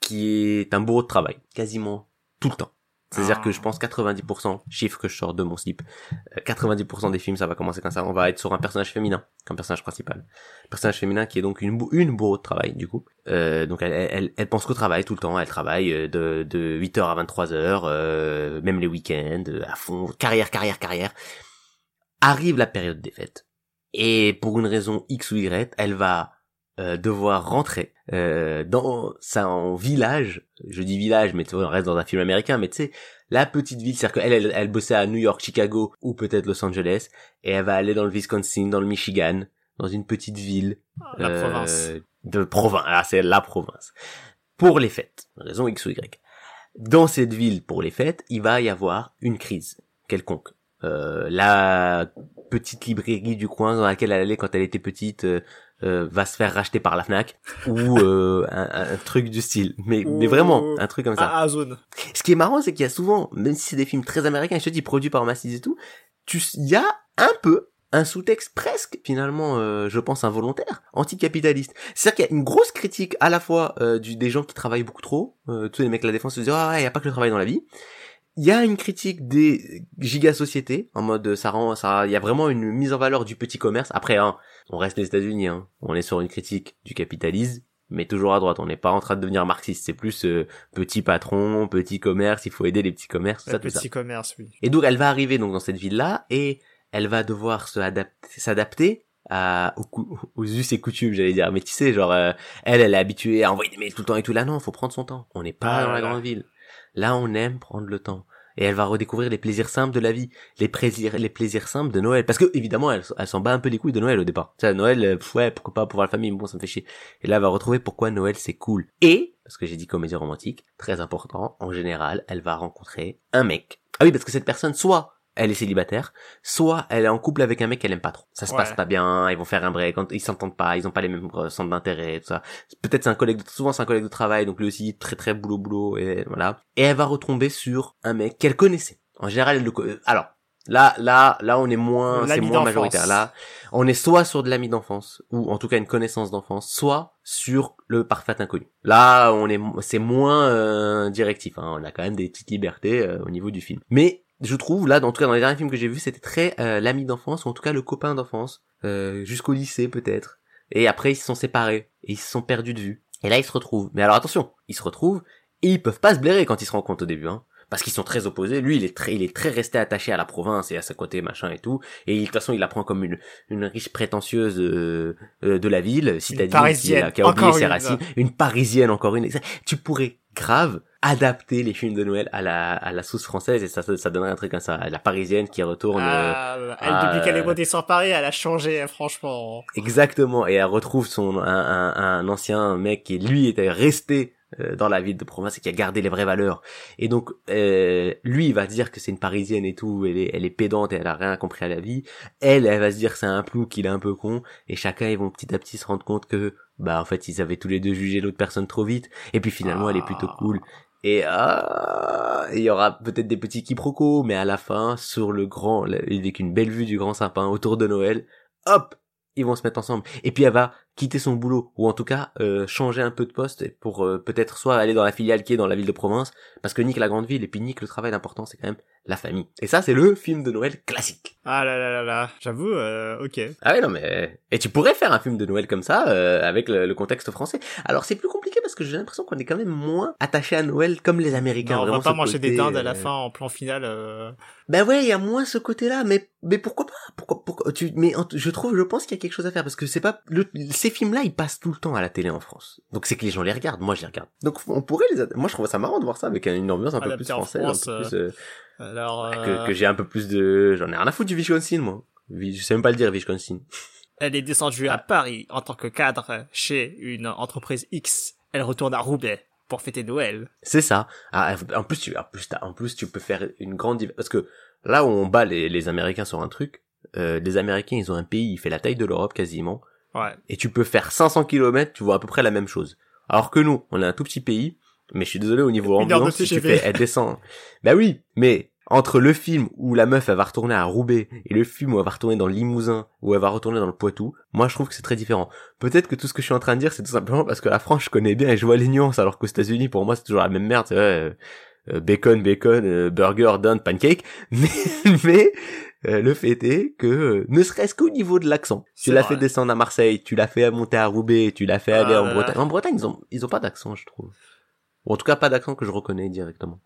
qui est un bourreau de travail, quasiment tout le temps. C'est-à-dire Ah. que je pense 90%, chiffre que je sors de mon slip, euh, 90% des films, ça va commencer comme ça. On va être sur un personnage féminin comme personnage principal. Personnage féminin qui est donc une, une bourreau de travail, du coup. Euh, donc elle, elle, elle pense qu'au travail tout le temps. Elle travaille euh, de, de 8h à 23h, euh, même les week-ends, euh, à fond, carrière, carrière, carrière. Arrive la période des fêtes. Et pour une raison X ou Y, elle va euh, devoir rentrer euh, dans son village. Je dis village, mais tu vois, on reste dans un film américain, mais tu sais, la petite ville, c'est-à-dire qu'elle, elle, elle bossait à New York, Chicago ou peut-être Los Angeles, et elle va aller dans le Wisconsin, dans le Michigan, dans une petite ville La euh, province. de province. Ah, c'est la province. Pour les fêtes, raison X ou Y. Dans cette ville, pour les fêtes, il va y avoir une crise quelconque. Euh, la petite librairie du coin dans laquelle elle allait quand elle était petite euh, va se faire racheter par la Fnac ou euh, un, un truc du style. Mais, mais vraiment, un truc comme ça. Zone. Ce qui est marrant, c'est qu'il y a souvent, même si c'est des films très américains, je te dis produits par Massys et tout, tu, il y a un peu un sous-texte presque, finalement, euh, je pense involontaire, anticapitaliste. C'est-à-dire qu'il y a une grosse critique à la fois euh, du, des gens qui travaillent beaucoup trop, euh, tous les mecs de la défense se disent ah il y a pas que le travail dans la vie. Il y a une critique des giga-sociétés, en mode ça rend, ça, il y a vraiment une mise en valeur du petit commerce. Après, hein, on reste les États-Unis, hein, on est sur une critique du capitalisme, mais toujours à droite. On n'est pas en train de devenir marxiste. C'est plus euh, petit patron, petit commerce. Il faut aider les petits commerces, tout Le ça, tout ça. petit commerce, oui. Et donc elle va arriver donc dans cette ville-là et elle va devoir se adapter, s'adapter à aux, us et coutumes, j'allais dire. Mais tu sais, genre euh, elle, elle est habituée à envoyer des mails tout le temps et tout. Là, non, faut prendre son temps. On n'est pas Ah, dans la grande ville. Là, on aime prendre le temps. Et elle va redécouvrir les plaisirs simples de la vie, les plaisirs, les plaisirs simples de Noël. Parce que évidemment, elle, s'en bat un peu les couilles de Noël au départ. Tu sais, Noël, euh, pff, ouais, pourquoi pas pour voir la famille, mais bon, ça me fait chier. Et là, elle va retrouver pourquoi Noël c'est cool. Et, parce que j'ai dit comédie romantique, très important, en général, elle va rencontrer un mec. Ah oui, parce que cette personne, soit elle est célibataire, soit elle est en couple avec un mec qu'elle aime pas trop. Ça se Ouais. passe pas bien, ils vont faire un break, ils s'entendent pas, ils ont pas les mêmes euh, centres d'intérêt, tout ça. Peut-être c'est un collègue, de- souvent c'est un collègue de travail, donc lui aussi très très boulot boulot et voilà. Et elle va retomber sur un mec qu'elle connaissait. En général, elle le euh, alors là là là on est moins c'est moins majoritaire. Là, on est soit sur de l'ami d'enfance ou en tout cas une connaissance d'enfance, soit sur le parfait inconnu. Là, on est c'est moins euh, directif. Hein. On a quand même des petites libertés euh, au niveau du film. Mais je trouve là, dans en tout cas dans les derniers films que j'ai vus, c'était très euh, l'ami d'enfance ou en tout cas le copain d'enfance euh, jusqu'au lycée peut-être. Et après ils se sont séparés et ils se sont perdus de vue. Et là ils se retrouvent. Mais alors attention, ils se retrouvent et ils peuvent pas se blairer quand ils se rencontrent au début. Hein. Parce qu'ils sont très opposés. Lui, il est très, il est très resté attaché à la province et à sa côté machin et tout. Et de toute façon, il la prend comme une, une riche prétentieuse euh, euh, de la ville, citadine, qui, a- qui a oublié Encore ses racines, une parisienne encore une. Tu pourrais grave adapter les films de Noël à la, à la sauce française et ça, ça, ça donnerait un truc comme ça. La parisienne qui retourne. euh, Ah, elle, ah, depuis qu'elle est euh, montée sur Paris, elle a changé, hein, franchement. Exactement, et elle retrouve son un, un, un ancien mec qui lui était resté euh, dans la ville de province et qui a gardé les vraies valeurs. Et donc euh, lui il va dire que c'est une parisienne et tout, elle est, elle est pédante et elle a rien compris à la vie. Elle, elle va se dire que c'est un plou, qu'il est un peu con. Et chacun ils vont petit à petit se rendre compte que bah en fait ils avaient tous les deux jugé l'autre personne trop vite. Et puis finalement elle est plutôt Ah. cool. Et ah, il y aura peut-être des petits quiproquos, mais à la fin, sur le grand, avec une belle vue du grand sapin autour de Noël, hop, ils vont se mettre ensemble. Et puis elle va quitter son boulot, ou en tout cas euh, changer un peu de poste pour euh, peut-être soit aller dans la filiale qui est dans la ville de province, parce que nique la grande ville, et puis nique le travail l'important, c'est quand même la famille. Et ça, c'est le film de Noël classique. Ah là là là là, j'avoue, euh, ok. Ah ouais, non mais... Et tu pourrais faire un film de Noël comme ça, euh, avec le, le contexte français. Alors c'est plus compliqué parce que j'ai l'impression qu'on est quand même moins attaché à Noël comme les Américains. Non, on va pas manger côté, des dindes à la euh, fin en plan final. Euh... Ben ouais, il y a moins ce côté-là, mais mais pourquoi pas? Pourquoi pourquoi tu mais en- je trouve je pense qu'il y a quelque chose à faire parce que c'est pas le, ces films-là, ils passent tout le temps à la télé en France. Donc c'est que les gens les regardent, moi je les regarde. Donc on pourrait les moi je trouve ça marrant de voir ça avec une ambiance un peu Adapté plus française, France, un peu plus euh, Alors, que, euh, que j'ai un peu plus de j'en ai rien à foutre du Wisconsin moi. Je sais même pas le dire Wisconsin. elle est descendue à Paris en tant que cadre chez une entreprise X. Elle retourne à Roubaix pour fêter Noël. C'est ça. Ah, en plus tu en plus en plus tu peux faire une grande parce que là où on bat les, les Américains sur un truc, euh, les Américains ils ont un pays, il fait la taille de l'Europe quasiment. Ouais. et tu peux faire 500 km, tu vois à peu près la même chose. Alors que nous, on est un tout petit pays, mais je suis désolé au niveau ambiance, si tu fais, elle descend. Bah oui, mais entre le film où la meuf elle va retourner à Roubaix et le film où elle va retourner dans le Limousin, où elle va retourner dans le Poitou, moi je trouve que c'est très différent. Peut-être que tout ce que je suis en train de dire, c'est tout simplement parce que la France je connais bien et je vois les nuances, alors qu'aux États-Unis pour moi c'est toujours la même merde, c'est euh, euh, bacon, bacon, euh, burger, done, pancake, mais, mais euh, le fait est que euh, ne serait-ce qu'au niveau de l'accent, tu l'as fait descendre à Marseille, tu l'as fait monter à Roubaix, tu l'as fait Ah aller en. Bretagne. En Bretagne, ils ont ils ont pas d'accent, je trouve. Ou en tout cas pas d'accent que je reconnais directement.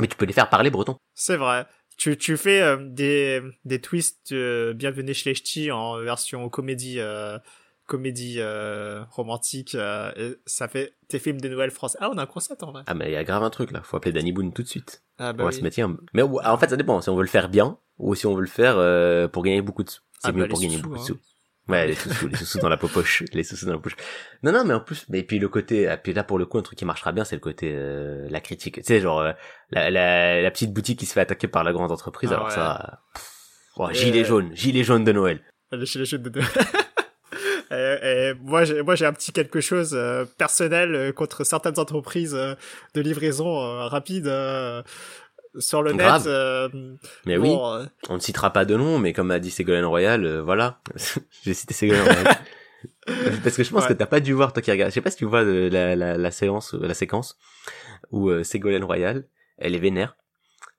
Mais tu peux les faire parler breton. C'est vrai. tu, tu fais euh, des, des twists euh, Bienvenue chez les Ch'tis en version comédie, euh, comédie euh, romantique. euh, et ça fait tes films de Noël français. Ah, on a un concept en vrai. Ah, mais il y a grave un truc là. Faut appeler Danny Boone tout de suite. Ah, on bah va oui. se mettre, tiens. Mais en fait, ça dépend. Si on veut le faire bien ou si on veut le faire euh, pour gagner beaucoup de sous. C'est Ah, mieux bah, pour gagner beaucoup de hein. sous. Ouais, les sous-sous, les sous-sous dans la poche, les sous-sous dans la poche. Non, non, mais en plus, mais puis le côté, et puis là pour le coup, un truc qui marchera bien, c'est le côté euh, la critique. Tu sais, genre euh, la, la, la petite boutique qui se fait attaquer par la grande entreprise. Ah alors ouais. ça, pff, oh, Et- gilet jaune, gilet jaune de Noël. Est chez les chutes de deux. et, et moi, j'ai, moi, j'ai un petit quelque chose euh, personnel euh, contre certaines entreprises euh, de livraison euh, rapide euh, sur le Grave. net. euh, Mais oui, bon, euh, on ne citera pas de nom, mais comme a dit Ségolène Royal, euh, voilà, j'ai cité Ségolène Royal. Parce que je pense Ouais. que t'as pas dû voir toi qui regarde. Je sais pas si tu vois euh, la, la, la séance, la séquence où Ségolène Royal, elle est vénère,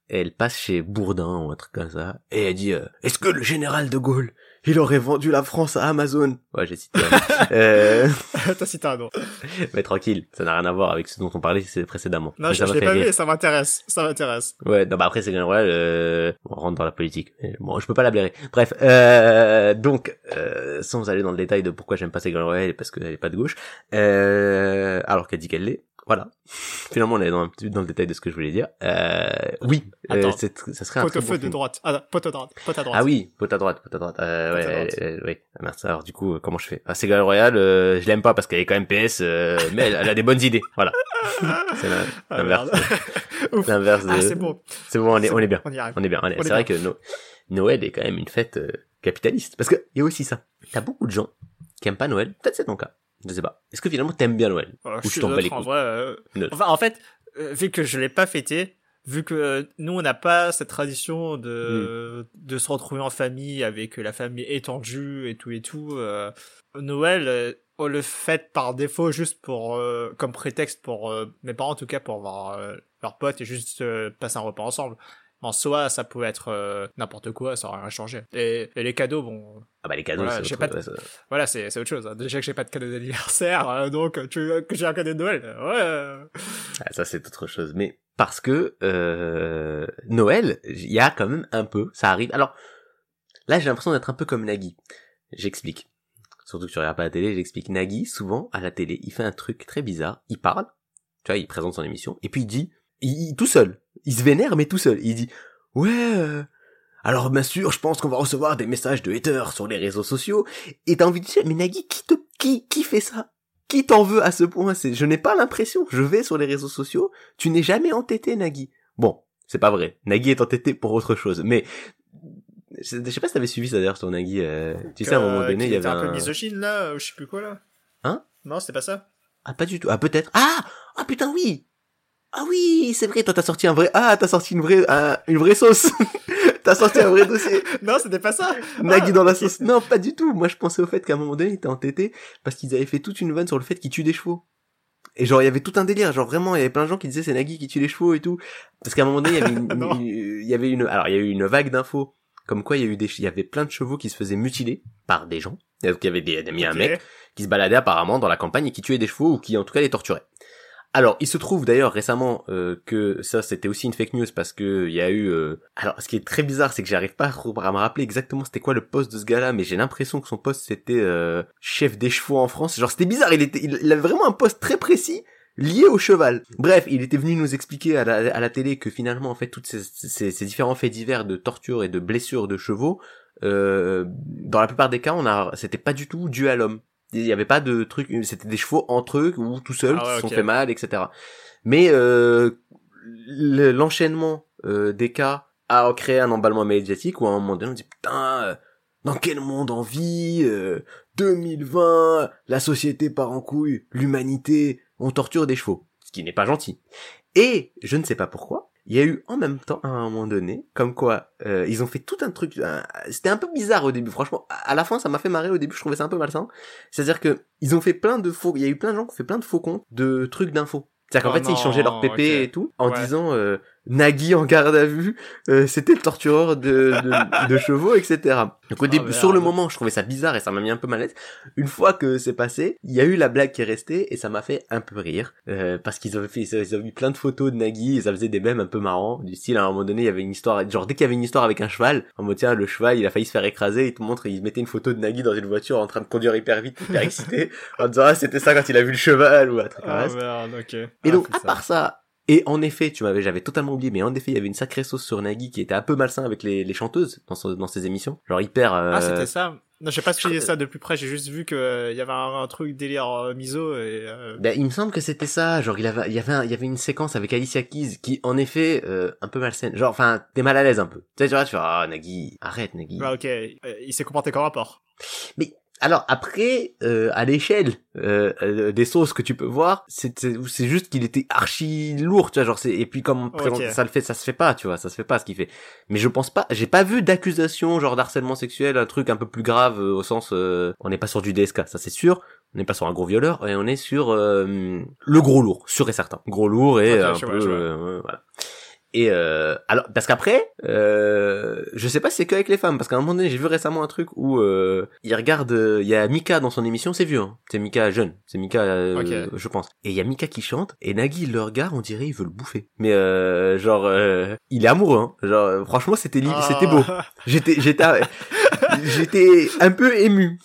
elle passe chez Bourdin ou un truc comme ça, et elle dit Est-ce que le général de Gaulle, il aurait vendu la France à Amazon Ouais, j'ai cité. euh, t'as cité un nom. mais tranquille, ça n'a rien à voir avec ce dont on parlait précédemment. Non, Mais je, l'ai pas rire. vu et ça m'intéresse. Ça m'intéresse. Ouais, non, bah après Ségolène Royal, euh, on rentre dans la politique. Mais Bon, je peux pas la blairer. Bref, euh, donc, euh, sans aller dans le détail de pourquoi j'aime pas Ségolène Royal, parce qu'elle est pas de gauche, euh, alors qu'elle dit qu'elle l'est. Voilà. Finalement, on est dans, un petit- dans le détail de ce que je voulais dire. Euh, oui, euh, Attends. ça serait un Pote au bon feu de droite. Ah, pote à droite. Pote à droite. Ah oui, pote à droite, pote à droite. Euh, Pote à ouais, droite. euh, ouais. Ah, mince, alors du coup, euh, comment je fais? Ah, Ségolène Royal, euh, je l'aime pas parce qu'elle est quand même PS, mais elle, elle a des bonnes idées. Voilà. C'est la- Ah, l'inverse. L'inverse de... Ah, c'est bon. C'est bon, on est, C'est on est bien. On y arrive. On est bien. C'est vrai que No- Noël est quand même une fête capitaliste. Parce que il y a aussi ça. T'as beaucoup de gens qui aiment pas Noël. Peut-être c'est ton cas. Je sais pas. Est-ce que finalement t'aimes bien Noël? Euh, Ou je bats les en vrai. euh. Enfin, en fait, euh, vu que je l'ai pas fêté, vu que euh, nous on n'a pas cette tradition de de se retrouver en famille avec la famille étendue et tout et tout, euh, Noël on le fête par défaut juste pour comme prétexte pour mes parents en tout cas pour voir leurs potes et juste passer un repas ensemble. En soi, ça peut être euh, n'importe quoi, ça aurait rien changé. Et, et les cadeaux, bon, Ah bah les cadeaux, Voilà, c'est autre- pas de- ouais, ça- voilà, c'est c'est autre chose. hein. Déjà que j'ai pas de cadeau d'anniversaire, euh, donc tu veux que j'ai un cadeau de Noël, ouais. ah, ça c'est autre chose. Mais parce que euh, Noël, il y a quand même un peu, ça arrive. Alors là, j'ai l'impression d'être un peu comme Nagui. J'explique. Surtout que tu regardes pas la télé, j'explique. Nagui, souvent à la télé, il fait un truc très bizarre. Il parle, tu vois, il présente son émission, et puis il dit, il, il- tout seul, il se vénère mais tout seul. Il dit, ouais. euh, alors bien sûr, je pense qu'on va recevoir des messages de haters sur les réseaux sociaux. Et t'as envie de dire, mais Nagui, qui te, qui, qui fait ça? Qui t'en veut à ce point? C'est, je n'ai pas l'impression. Je vais sur les réseaux sociaux. Tu n'es jamais entêté, Nagui. Bon, c'est pas vrai. Nagui est entêté pour autre chose. Mais je sais pas si t'avais suivi ça d'ailleurs sur Nagui. euh, tu sais, à un moment euh, donné, il y avait un peu un... misogyne là, euh, je sais plus quoi là. Hein? Non, c'était pas ça. Ah, pas du tout. Ah, peut-être. Ah Ah, putain, oui Ah oui, c'est vrai, toi t'as sorti un vrai... Ah, t'as sorti une vraie, un- une vraie sauce T'as sorti un vrai dossier non, c'était pas ça. Nagui Ah, dans la sauce. Non, pas du tout. Moi, je pensais au fait qu'à un moment donné, il était entêté parce qu'ils avaient fait toute une vanne sur le fait qu'il tue des chevaux. Et genre, il y avait tout un délire. Genre, vraiment, il y avait plein de gens qui disaient c'est Nagui qui tue les chevaux et tout. Parce qu'à un moment donné, il y avait une, il y avait une, alors, il y a eu une vague d'infos. Comme quoi, il y a eu des, il y avait plein de chevaux qui se faisaient mutiler par des gens. Donc, il y avait des, il y un mec qui se baladait apparemment dans la campagne et qui tuait des chevaux ou qui en tout cas les torturait. Alors, il se trouve d'ailleurs récemment euh, que ça c'était aussi une fake news parce que il y a eu. euh, Alors, ce qui est très bizarre, c'est que j'arrive pas à me rappeler exactement c'était quoi le poste de ce gars-là, mais j'ai l'impression que son poste c'était euh, chef des chevaux en France. Genre, c'était bizarre. Il était, avait vraiment un poste très précis lié au cheval. Bref, il était venu nous expliquer à la, télé que finalement, en fait, toutes ces, ces, ces différents faits divers de torture et de blessures de chevaux, euh, dans la plupart des cas, on a, c'était pas du tout dû à l'homme. Il y avait pas de truc, c'était des chevaux entre eux ou tout seuls Ah ouais, qui se sont fait mal, etc. Mais euh, le- l'enchaînement euh, des cas a créé un emballement médiatique où à un moment donné on dit putain, euh, dans quel monde on vit euh, 2020, la société part en couille, l'humanité, on torture des chevaux, ce qui n'est pas gentil. Et je ne sais pas pourquoi, il y a eu en même temps à un moment donné, comme quoi euh, ils ont fait tout un truc. C'était un peu bizarre au début, franchement. À la fin, ça m'a fait marrer au début. Je trouvais ça un peu malsain. C'est-à-dire que ils ont fait plein de faux. Il y a eu plein de gens qui ont fait plein de faux comptes de trucs d'infos. C'est-à-dire qu'en Oh fait, ils changeaient leur PP et tout en Ouais. disant euh, Nagui en garde à vue, euh, c'était le tortureur de, de, de chevaux, etc. Donc au Ah, début, sur le moment, je trouvais ça bizarre et ça m'a mis un peu mal à l'aise. Une fois que c'est passé, il y a eu la blague qui est restée et ça m'a fait un peu rire euh, parce qu'ils avaient fait, ils avaient mis plein de photos de Nagui et ça faisait des mèmes un peu marrants du style à un moment donné il y avait une histoire, genre dès qu'il y avait une histoire avec un cheval, en mode tiens le cheval il a failli se faire écraser tout le montre ils mettaient une photo de Nagui dans une voiture en train de conduire hyper vite, hyper excité, en disant ah c'était ça quand il a vu le cheval ou un truc Ah ça. merde, ok. Et Ah, donc, à part ça, et en effet, tu m'avais, j'avais totalement oublié, mais en effet, il y avait une sacrée sauce sur Nagui qui était un peu malsain avec les, les chanteuses dans, son- dans ses émissions. Genre hyper, euh, Ah, c'était ça Non, j'ai pas suivi ça de plus près, j'ai juste vu que euh, y avait un, un truc délire euh, miso et... euh, ben, il me semble que c'était ça. Genre, il avait, il y avait, un- il y avait une séquence avec Alicia Keys qui, en effet, euh, un peu malsaine. Genre, enfin, t'es mal à l'aise un peu. Tu sais, tu vois, tu fais, ah, Nagui, arrête, Nagui. Ah, ok, euh, il s'est comporté comme un porc. Alors après, euh, à l'échelle euh, euh, des sauces que tu peux voir, c'est juste qu'il était archi lourd, tu vois, genre c'est et puis comme on présente- Ok. ça le fait, ça se fait pas, tu vois, ça se fait pas ce qu'il fait. Mais je pense pas, j'ai pas vu d'accusation genre d'harcèlement sexuel, un truc un peu plus grave euh, au sens, euh, on n'est pas sur du DSK, ça c'est sûr. On n'est pas sur un gros violeur et on est sur euh, le gros lourd, sûr et certain. Gros lourd et Ok, un peu, voilà. Et euh, alors parce qu'après, euh, je sais pas si c'est que avec les femmes parce qu'à un moment donné j'ai vu récemment un truc où euh, il regarde, euh, il y a Mika dans son émission, c'est vieux, hein. c'est Mika jeune, c'est Mika, euh, je pense. Et il y a Mika qui chante et Nagui il le regarde, on dirait il veut le bouffer. Mais euh, genre euh, il est amoureux, hein. genre franchement c'était Ah. c'était beau. J'étais j'étais j'étais un peu ému,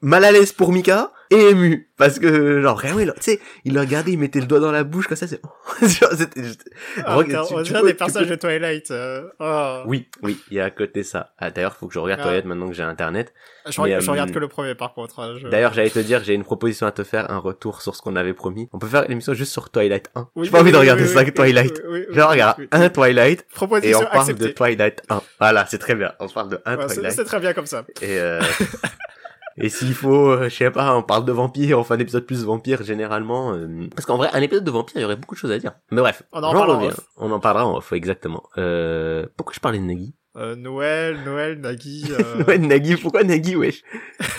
mal à l'aise pour Mika et ému parce que genre il- tu sais il le regardait, il mettait le doigt dans la bouche comme ça, c'est genre, c'était- j'étais- Ah, Regarde, on dirait des personnages peux- de Twilight. euh, oh. oui, oui, il y a à côté ça. Ah, d'ailleurs, faut que je regarde Ah. Twilight maintenant que j'ai internet. Je, regarde, Mais, je regarde euh, que le premier par contre. hein, je- D'ailleurs, j'allais te dire, j'ai une proposition à te faire, un retour sur ce qu'on avait promis. On peut faire l'émission juste sur Twilight 1. Oui, j'ai pas oui, envie de regarder oui, ça Twilight. oui, oui, oui, Genre, oui, regarde, oui. un Twilight et Proposition on parle acceptée. de Twilight 1. Voilà, c'est très bien. On se parle de un Ouais, Twilight. c'est très bien comme ça. Et, euh, et s'il faut, euh, je sais pas, on parle de vampires, on fait un épisode plus vampire généralement. euh, parce qu'en vrai, un épisode de vampire, il y aurait beaucoup de choses à dire. Mais bref, On en j'en parlera en reviens. off. On en parlera en off, exactement. Euh, pourquoi je parlais de Nagui? Euh, Noël, Noël, Nagui. Euh... Ouais, Nagui, pourquoi Nagui, wesh?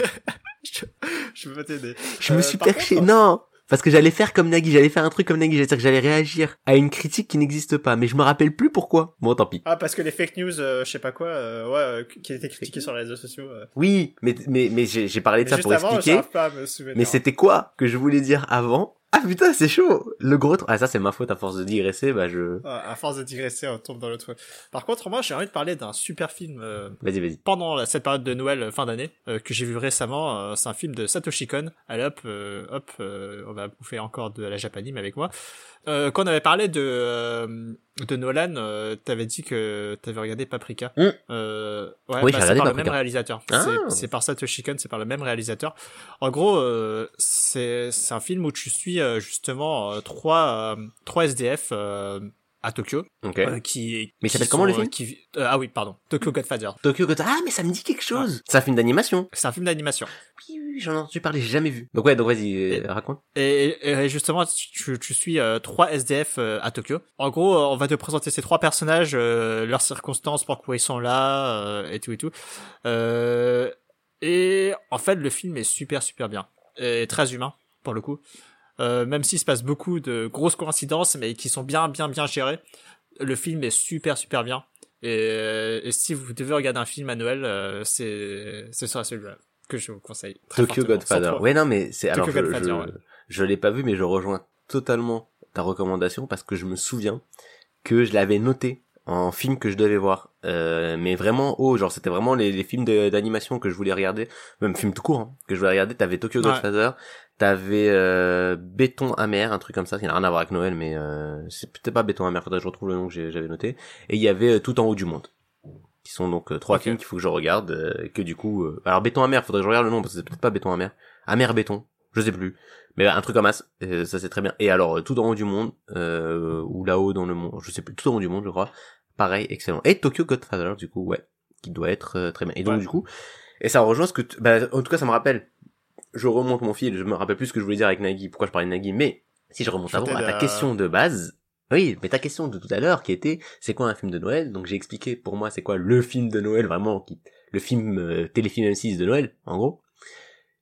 Je... je peux pas t'aider. Je me Euh, suis par perché. contre- Non parce que j'allais faire comme Nagui, j'allais faire un truc comme Nagui, j'allais dire que j'allais réagir à une critique qui n'existe pas, mais je me rappelle plus pourquoi. Bon, tant pis. Ah, parce que les fake news, euh, je sais pas quoi, euh, ouais, euh, qui étaient critiqués sur les réseaux sociaux. euh. Oui, mais mais mais j'ai parlé de Mais ça pour avant, expliquer. j'arrive pas à me. Mais c'était quoi que je voulais dire avant Ah putain, c'est chaud. Le gros Ah ça c'est ma faute à force de digresser, bah je Ah, à force de digresser, on tombe dans le trou. Par contre, moi, j'ai envie de parler d'un super film euh, Vas-y, vas-y. pendant la- cette période de Noël, euh, fin d'année, euh, que j'ai vu récemment. euh, c'est un film de Satoshi Kon. Allez hop, euh, hop, euh, on va bouffer encore de la japanime avec moi. Euh, quand on avait parlé de euh, de Nolan, euh, t'avais dit que t'avais regardé Paprika. Mm. Euh, ouais, Oui, bah, j'ai c'est par le même réalisateur. Ah. C'est- par Satoshi Kon, c'est par le même réalisateur. En gros, euh, c'est c'est un film où tu suis euh, justement euh, trois euh, trois SDF euh, à Tokyo Ok. euh, qui Mais s'appelle comment, le film qui euh, Ah oui, pardon, Tokyo Godfather. Tokyo Godfather. Ah mais ça me dit quelque chose. C'est un film d'animation. C'est un film d'animation. Oui, oui, j'en ai entendu parler, j'ai jamais vu. Donc ouais, donc vas-y, euh, Et- raconte. Et, et justement, tu, tu suis euh, trois SDF euh, à Tokyo. En gros, euh, on va te présenter ces trois personnages, euh, leurs circonstances, pourquoi ils sont là, euh, et tout et tout. Euh, et en fait, le film est super super bien et très humain pour le coup. Euh, même s'il se passe beaucoup de grosses coïncidences, mais qui sont bien bien bien gérées, le film est super super bien. Et, et si vous devez regarder un film à Noël, euh, c'est c'est ça celui-là que je vous conseille. très Tokyo. Godfather. Ouais non mais c'est alors Tokyo je, Godfather, je, ouais. je l'ai pas vu mais je rejoins totalement ta recommandation parce que je me souviens que je l'avais noté en film que je devais voir euh, mais vraiment haut genre c'était vraiment les, les films d'animation que je voulais regarder même film tout court hein, que je voulais regarder t'avais Tokyo Ouais. Godfather t'avais euh, Béton amer un truc comme ça qui n'a rien à voir avec Noël mais euh, c'est peut-être pas Béton amer faudrait que je retrouve le nom que j'avais noté et il y avait euh, Tout en haut du monde qui sont donc euh, trois films qu'il faut que je regarde euh, que du coup euh, alors Béton amer faudrait que je regarde le nom parce que c'est peut-être pas Béton amer. Amer béton je sais plus. Mais un truc comme ça euh, ça c'est très bien. Et alors tout en haut du monde euh, ou là-haut dans le monde je sais plus. Tout en haut du monde je crois. Pareil excellent. Et Tokyo Godfather du coup ouais qui doit être euh, très bien. Et donc Ouais. du coup et ça rejoint ce que tu- bah, en tout cas ça me rappelle je remonte mon fil je me rappelle plus ce que je voulais dire avec Nagui pourquoi je parlais de Nagui mais si je remonte avant à ta question de base oui, mais ta question de tout à l'heure qui était c'est quoi un film de Noël? Donc j'ai expliqué pour moi c'est quoi le film de Noël vraiment qui le film euh, téléfilm M6 de Noël en gros.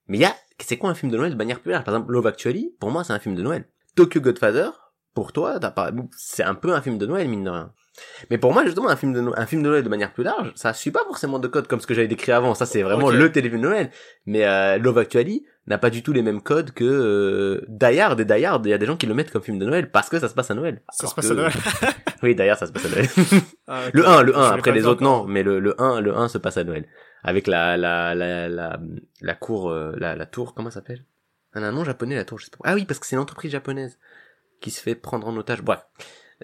Mais il y a c'est quoi un film de Noël de manière populaire Par exemple Love Actually pour moi c'est un film de Noël. Tokyo Godfather pour toi c'est un peu un film de Noël mine de rien. Mais pour moi, justement, un film de, un film de Noël de manière plus large, ça suit pas forcément de code comme ce que j'avais décrit avant. Ça, c'est vraiment le téléfilm de Noël. Mais euh, Love Actually n'a pas du tout les mêmes codes que euh, Die Hard. Et Die Hard, il y a des gens qui le mettent comme film de Noël parce que ça se passe à Noël. Ça Alors se passe que- à Noël. Oui, Die Hard, ça se passe à Noël. Ah, le 1, le Je 1. l'ai Après les autres, encore. non. Mais le, le 1, le 1 se passe à Noël. Avec la, la, la, la, la cour, euh, la, la tour, comment ça s'appelle? Un un nom japonais, la tour, je sais pas. Ah oui, parce que c'est une entreprise japonaise qui se fait prendre en otage. Bref.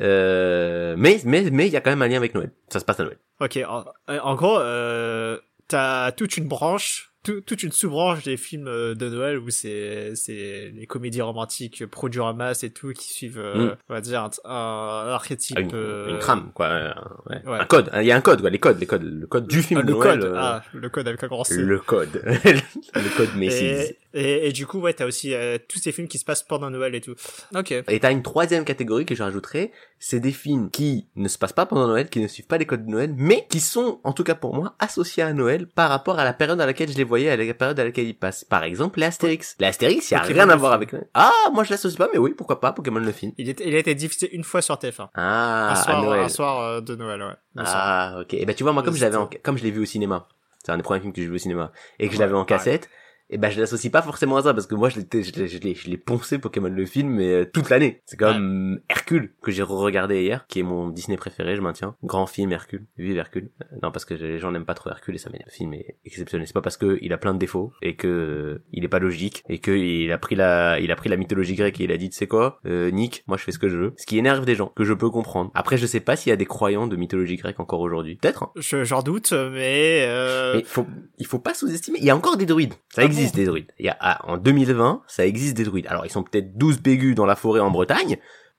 Euh, mais, mais, mais il y a quand même un lien avec Noël. Ça se passe à Noël. Ok, en, en gros, euh, t'as toute une branche, tout- toute une sous-branche des films euh, de Noël où c'est c'est les comédies romantiques produits en masse et tout qui suivent, euh, Mm. on va dire, un, un archétype. Une, euh, une trame, quoi. Un, ouais. ouais. un code. Il y a un code, quoi. Les codes, les codes. Le code du film ah, de le Noël. code, ah, le code avec un grand C. le code. le code Macy's. et, et, et du coup, ouais, t'as aussi euh, tous ces films qui se passent pendant Noël et tout. Ok. Et t'as une troisième catégorie que je rajouterais, c'est des films qui ne se passent pas pendant Noël, qui ne suivent pas les codes de Noël, mais qui sont, en tout cas pour moi, associés à Noël par rapport à la période à laquelle je les voyais, à la période à laquelle ils passent. Par exemple, les Astérix. Les Astérix, il y a Pokémon rien à voir avec Noël. Ah, moi je l'associe pas, mais oui, pourquoi pas, Pokémon le film. Il, est, il a été diffusé une fois sur TF1. Ah, un soir, à Noël. un soir euh, de Noël, ouais. Ah, ok. Et ben tu vois, moi comme je l'avais, en- comme je l'ai vu au cinéma, c'est un des premiers films que j'ai vu au cinéma, et que je Ouais, l'avais en cassette, et ben je l'associe pas forcément à ça parce que moi je l'ai, je l'ai, je l'ai, je l'ai poncé Pokémon le film mais euh, toute l'année. C'est comme Hercule que j'ai re-regardé hier, qui est mon Disney préféré, je maintiens. Grand film Hercule, vive Hercule. Euh, Non parce que les gens n'aiment pas trop Hercule et ça m'énerve. Le film est exceptionnel. C'est pas parce que il a plein de défauts et que euh, il est pas logique et que il a pris la, il a pris la mythologie grecque et il a dit tu sais quoi, euh, Nick, moi je fais ce que je veux. Ce qui énerve des gens que je peux comprendre. Après je sais pas s'il y a des croyants de mythologie grecque encore aujourd'hui. Peut-être. hein. Je- J'en doute, mais... Euh... Mais faut, il faut pas sous-estimer. Il y a encore des druides. Ça Ah existe des druides. Il y a, ah, en 2020, ça existe des druides. Alors ils sont peut-être 12 pégus dans la forêt en Bretagne,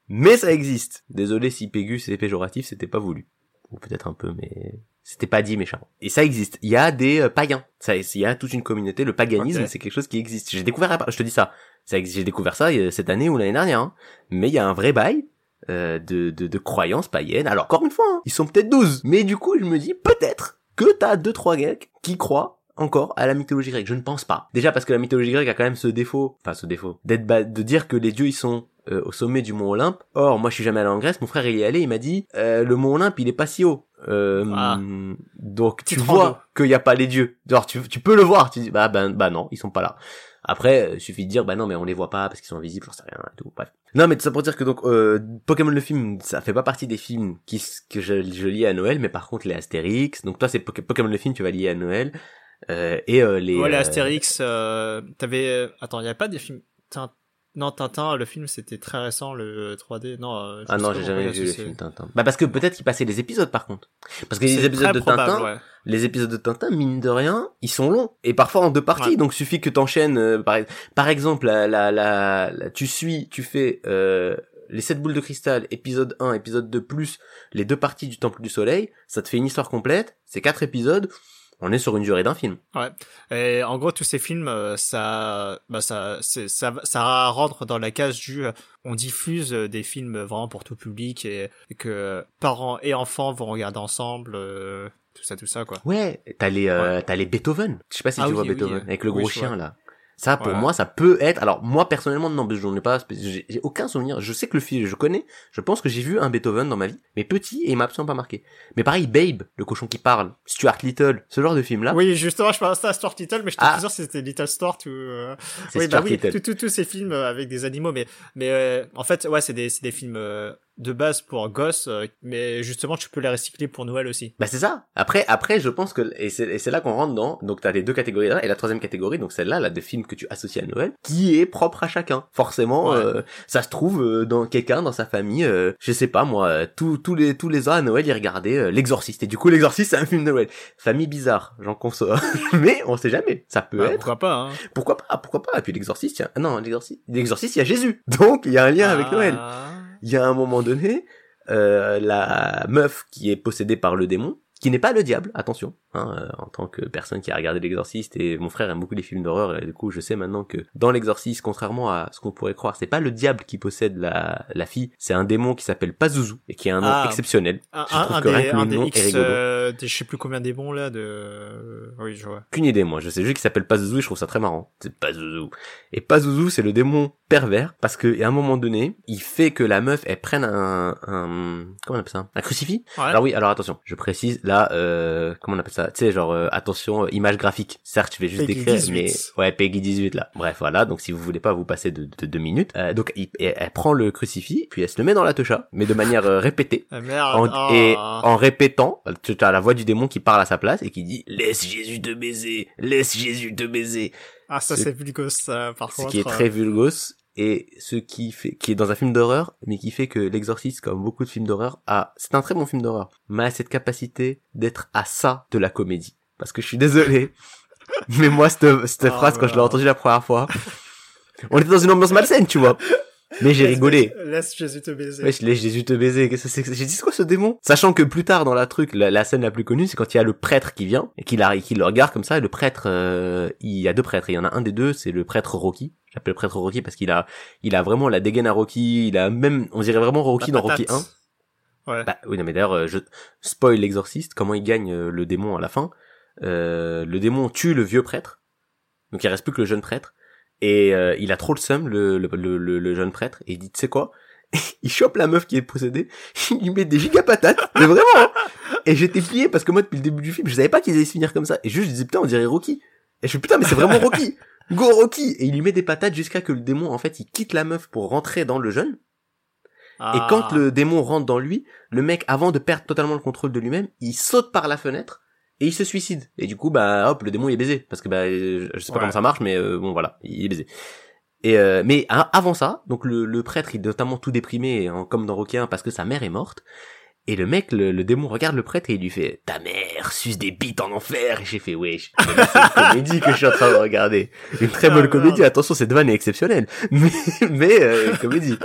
mais ça existe. Désolé si pégus c'est péjoratif, c'était pas voulu. Ou peut-être un peu, mais c'était pas dit méchant. Et ça existe. Il y a des euh, païens. Ça, il y a toute une communauté. Le paganisme, c'est quelque chose qui existe. J'ai découvert, je te dis ça. ça j'ai découvert ça euh, cette année ou l'année dernière. hein. Mais il y a un vrai bail. euh, de, de, de croyances païennes. Alors encore une fois, hein, ils sont peut-être 12. Mais du coup, je me dis peut-être que t'as deux trois Grecs qui croient encore à la mythologie grecque. Je ne pense pas. Déjà parce que la mythologie grecque a quand même ce défaut, enfin ce défaut, d'être de dire que les dieux ils sont euh, au sommet du mont Olympe. Or, moi je suis jamais allé en Grèce, mon frère il y est allé, il m'a dit euh, le mont Olympe il est pas si haut. Euh, Ah. Donc tu vois qu'il y a pas les dieux. Genre tu, tu peux le voir, tu dis bah ben bah non, ils sont pas là. Après, il suffit de dire bah non mais on les voit pas parce qu'ils sont invisibles, j'en sais rien et tout. Bref. Non mais tout ça pour dire que donc euh, Pokémon le film, ça fait pas partie des films qui que je, je lis à Noël, mais par contre les Astérix. Donc toi c'est Poké- Pokémon le film, tu vas lier à Noël. Euh, et euh, les Ouais, les euh, Astérix, euh, t'avais... Attends, il y a pas des films... Non, Tintin, le film, c'était très récent, le 3D. Non, euh, Ah non, j'ai jamais vu le film Tintin. Bah parce que peut-être qu'il passait les épisodes par contre. Parce que les épisodes de probable, Tintin, ouais. les épisodes de Tintin, mine de rien, ils sont longs et parfois en deux parties. Ouais. Donc suffit que t'enchaînes. euh, par, par exemple, la, la, la, la- tu suis, tu fais euh, les sept boules de cristal, épisode 1, épisode 2 plus les deux parties du Temple du Soleil. Ça te fait une histoire complète. C'est quatre épisodes. On est sur une durée d'un film. Et en gros, tous ces films, euh, ça, bah ça, ça, va- ça rentre dans la case du, euh, on diffuse euh, des films vraiment pour tout public et, et que parents et enfants vont regarder ensemble, euh, tout ça, tout ça, quoi. Ouais, t'as les euh, t'as les Beethoven. Je sais pas si Ah tu oui, vois oui, Beethoven oui. avec le gros chien vois. là. Ça pour moi ça peut être alors moi personnellement non parce que j'en ai pas j'ai aucun souvenir. Je sais que le film je connais, je pense que j'ai vu un Beethoven dans ma vie, mais petit et il m'a absolument pas marqué. Mais pareil Babe, le cochon qui parle, Stuart Little, ce genre de film là, Oui, justement, je pensais à Stuart Little, mais je Ah. sûr si c'était Little Stuart ou, euh, oui, bah oui, tous ces films euh, avec des animaux, mais, mais euh, en fait, ouais, c'est des, c'est des films euh, de base pour gosses, euh, mais justement, tu peux les recycler pour Noël aussi. Bah c'est ça. Après, après, je pense que et c'est et c'est là qu'on rentre dans. Donc t'as les deux catégories là et la troisième catégorie, donc celle-là, là, des films que tu associes à Noël, qui est propre à chacun. Forcément, Ouais. euh, ça se trouve euh, dans quelqu'un dans sa famille. euh, je sais pas moi, tous tous les tous les ans à Noël, il regardait euh, l'Exorciste. Et du coup, l'Exorciste, c'est un film de Noël. Famille bizarre, j'en conçois. Mais on sait jamais. Ça peut Bah, être. pourquoi pas, hein. Pourquoi pas Pourquoi pas Et puis l'Exorciste, non, l'Exorciste, l'Exorciste, il y a Jésus. Donc il y a un lien avec Ah. Noël il y a un moment donné, euh, la meuf qui est possédée par le démon, qui n'est pas le diable, attention, hein, euh, en tant que personne qui a regardé l'exorciste et mon frère aime beaucoup les films d'horreur et du coup je sais maintenant que dans l'exorciste, contrairement à ce qu'on pourrait croire, c'est pas le diable qui possède la, la fille, c'est un démon qui s'appelle Pazuzu et qui a un nom Ah. exceptionnel. Un, Je un, un que des, un des X, rigolo. euh, des, je sais plus combien des bons là, de... Oui, je vois. Aucune idée moi, je sais juste qu'il s'appelle Pazuzu et je trouve ça très marrant. C'est Pazuzu. Et Pazuzu c'est le démon pervers parce que à un moment donné, il fait que la meuf elle prenne un, un comment on appelle ça? Un crucifix? Ouais. Alors oui, alors attention, je précise là, euh, comment on appelle ça? Tu sais, genre euh, attention, euh, image graphique. Certes, je vais juste Peggy décrire, 18. mais ouais, Peggy 18 là. Bref, voilà. Donc si vous voulez pas vous passer de, de deux minutes, euh, donc il- elle, elle prend le crucifix, puis elle se le met dans la techa, mais de manière euh, répétée. Ah, merde. En-. Et en répétant, tu as la voix du démon qui parle à sa place et qui dit laisse Jésus te baiser, laisse Jésus te baiser, Ah, ça c'est- vulgos, par ce contre. qui est très vulgos et ce qui fait qui est dans un film d'horreur mais qui fait que l'exorciste comme beaucoup de films d'horreur a c'est un très bon film d'horreur mais a cette capacité d'être à ça de la comédie. Parce que je suis désolé mais moi cette, cette Ah, phrase quand je l'ai entendue la première fois on était dans une ambiance malsaine tu vois mais j'ai rigolé Laisse Jésus te baiser. Ouais, laisse Jésus te baiser. J'ai dit quoi ce démon? Sachant que plus tard dans la truc, la, la scène la plus connue, c'est quand il y a le prêtre qui vient et qu'il le regarde comme ça. Et le prêtre, euh, il y a deux prêtres. Et il y en a un des deux, c'est le prêtre Rocky. J'appelle le prêtre Rocky parce qu'il a, il a vraiment la dégaine à Rocky. Il a même, on dirait vraiment Rocky La dans Rocky patate. 1. Ouais. Bah oui, non mais d'ailleurs, euh, je spoil l'exorciste. Comment il gagne euh, le démon à la fin Euh, Le démon tue le vieux prêtre. Donc il reste plus que le jeune prêtre. Et euh, il a trop le seum, le, le, le, jeune prêtre. Et il dit, tu sais quoi? Il chope la meuf qui est possédée. Il lui met des giga patates. Mais vraiment. hein. et j'étais plié parce que moi, depuis le début du film, je savais pas qu'ils allaient se finir comme ça. Et juste, je disais, putain, on dirait Rocky. Et je suis putain, mais c'est vraiment Rocky. Go Rocky. Et il lui met des patates jusqu'à que le démon, en fait, il quitte la meuf pour rentrer dans le jeune. Et Ah. quand le démon rentre dans lui, le mec, avant de perdre totalement le contrôle de lui-même, il saute par la fenêtre et il se suicide. Et du coup, bah, hop, le démon il est baisé. Parce que, bah, euh, je sais pas Ouais. comment ça marche, mais euh, bon, voilà, il est baisé. Et euh, mais avant ça, donc le, le prêtre, il est notamment tout déprimé, hein, comme dans Rocky 1, parce que sa mère est morte. Et le mec, le, le démon regarde le prêtre et il lui fait Ta mère suce des bites en enfer. Et j'ai fait wesh, c'est une comédie que je suis en train de regarder. Une très Ah, bonne merde. comédie. Attention, cette vanne est exceptionnelle, mais mais euh, comédie.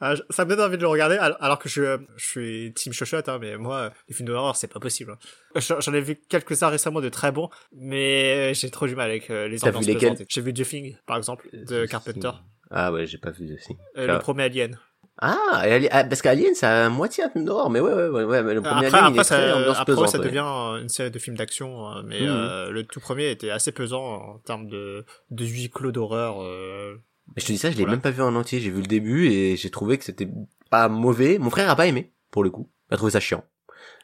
Ah, ça me donne envie de le regarder, al- alors que je, je suis team chochotte, hein, mais moi, les films d'horreur, c'est pas possible. hein. J'en ai vu quelques-uns récemment de très bons, mais j'ai trop du mal avec euh, les T'as vu ambiances lesquels pesantes. J'ai vu The Thing, par exemple, de Carpenter, Ah ouais, j'ai pas vu euh, Ah. le premier Alien. Ah, et ah, parce qu'Alien, c'est à moitié un film d'horreur, mais ouais, ouais, ouais, le premier Après, Alien, il est très ça, ambiance après pesante, ça devient euh, une série de films d'action, euh, mais Mhm. euh, le tout premier était assez pesant en termes de, de huis clos d'horreur. euh. Mais je te dis ça, je l'ai Voilà. même pas vu en entier, j'ai vu le début et j'ai trouvé que c'était pas mauvais. Mon frère a pas aimé, pour le coup. Il a trouvé ça chiant.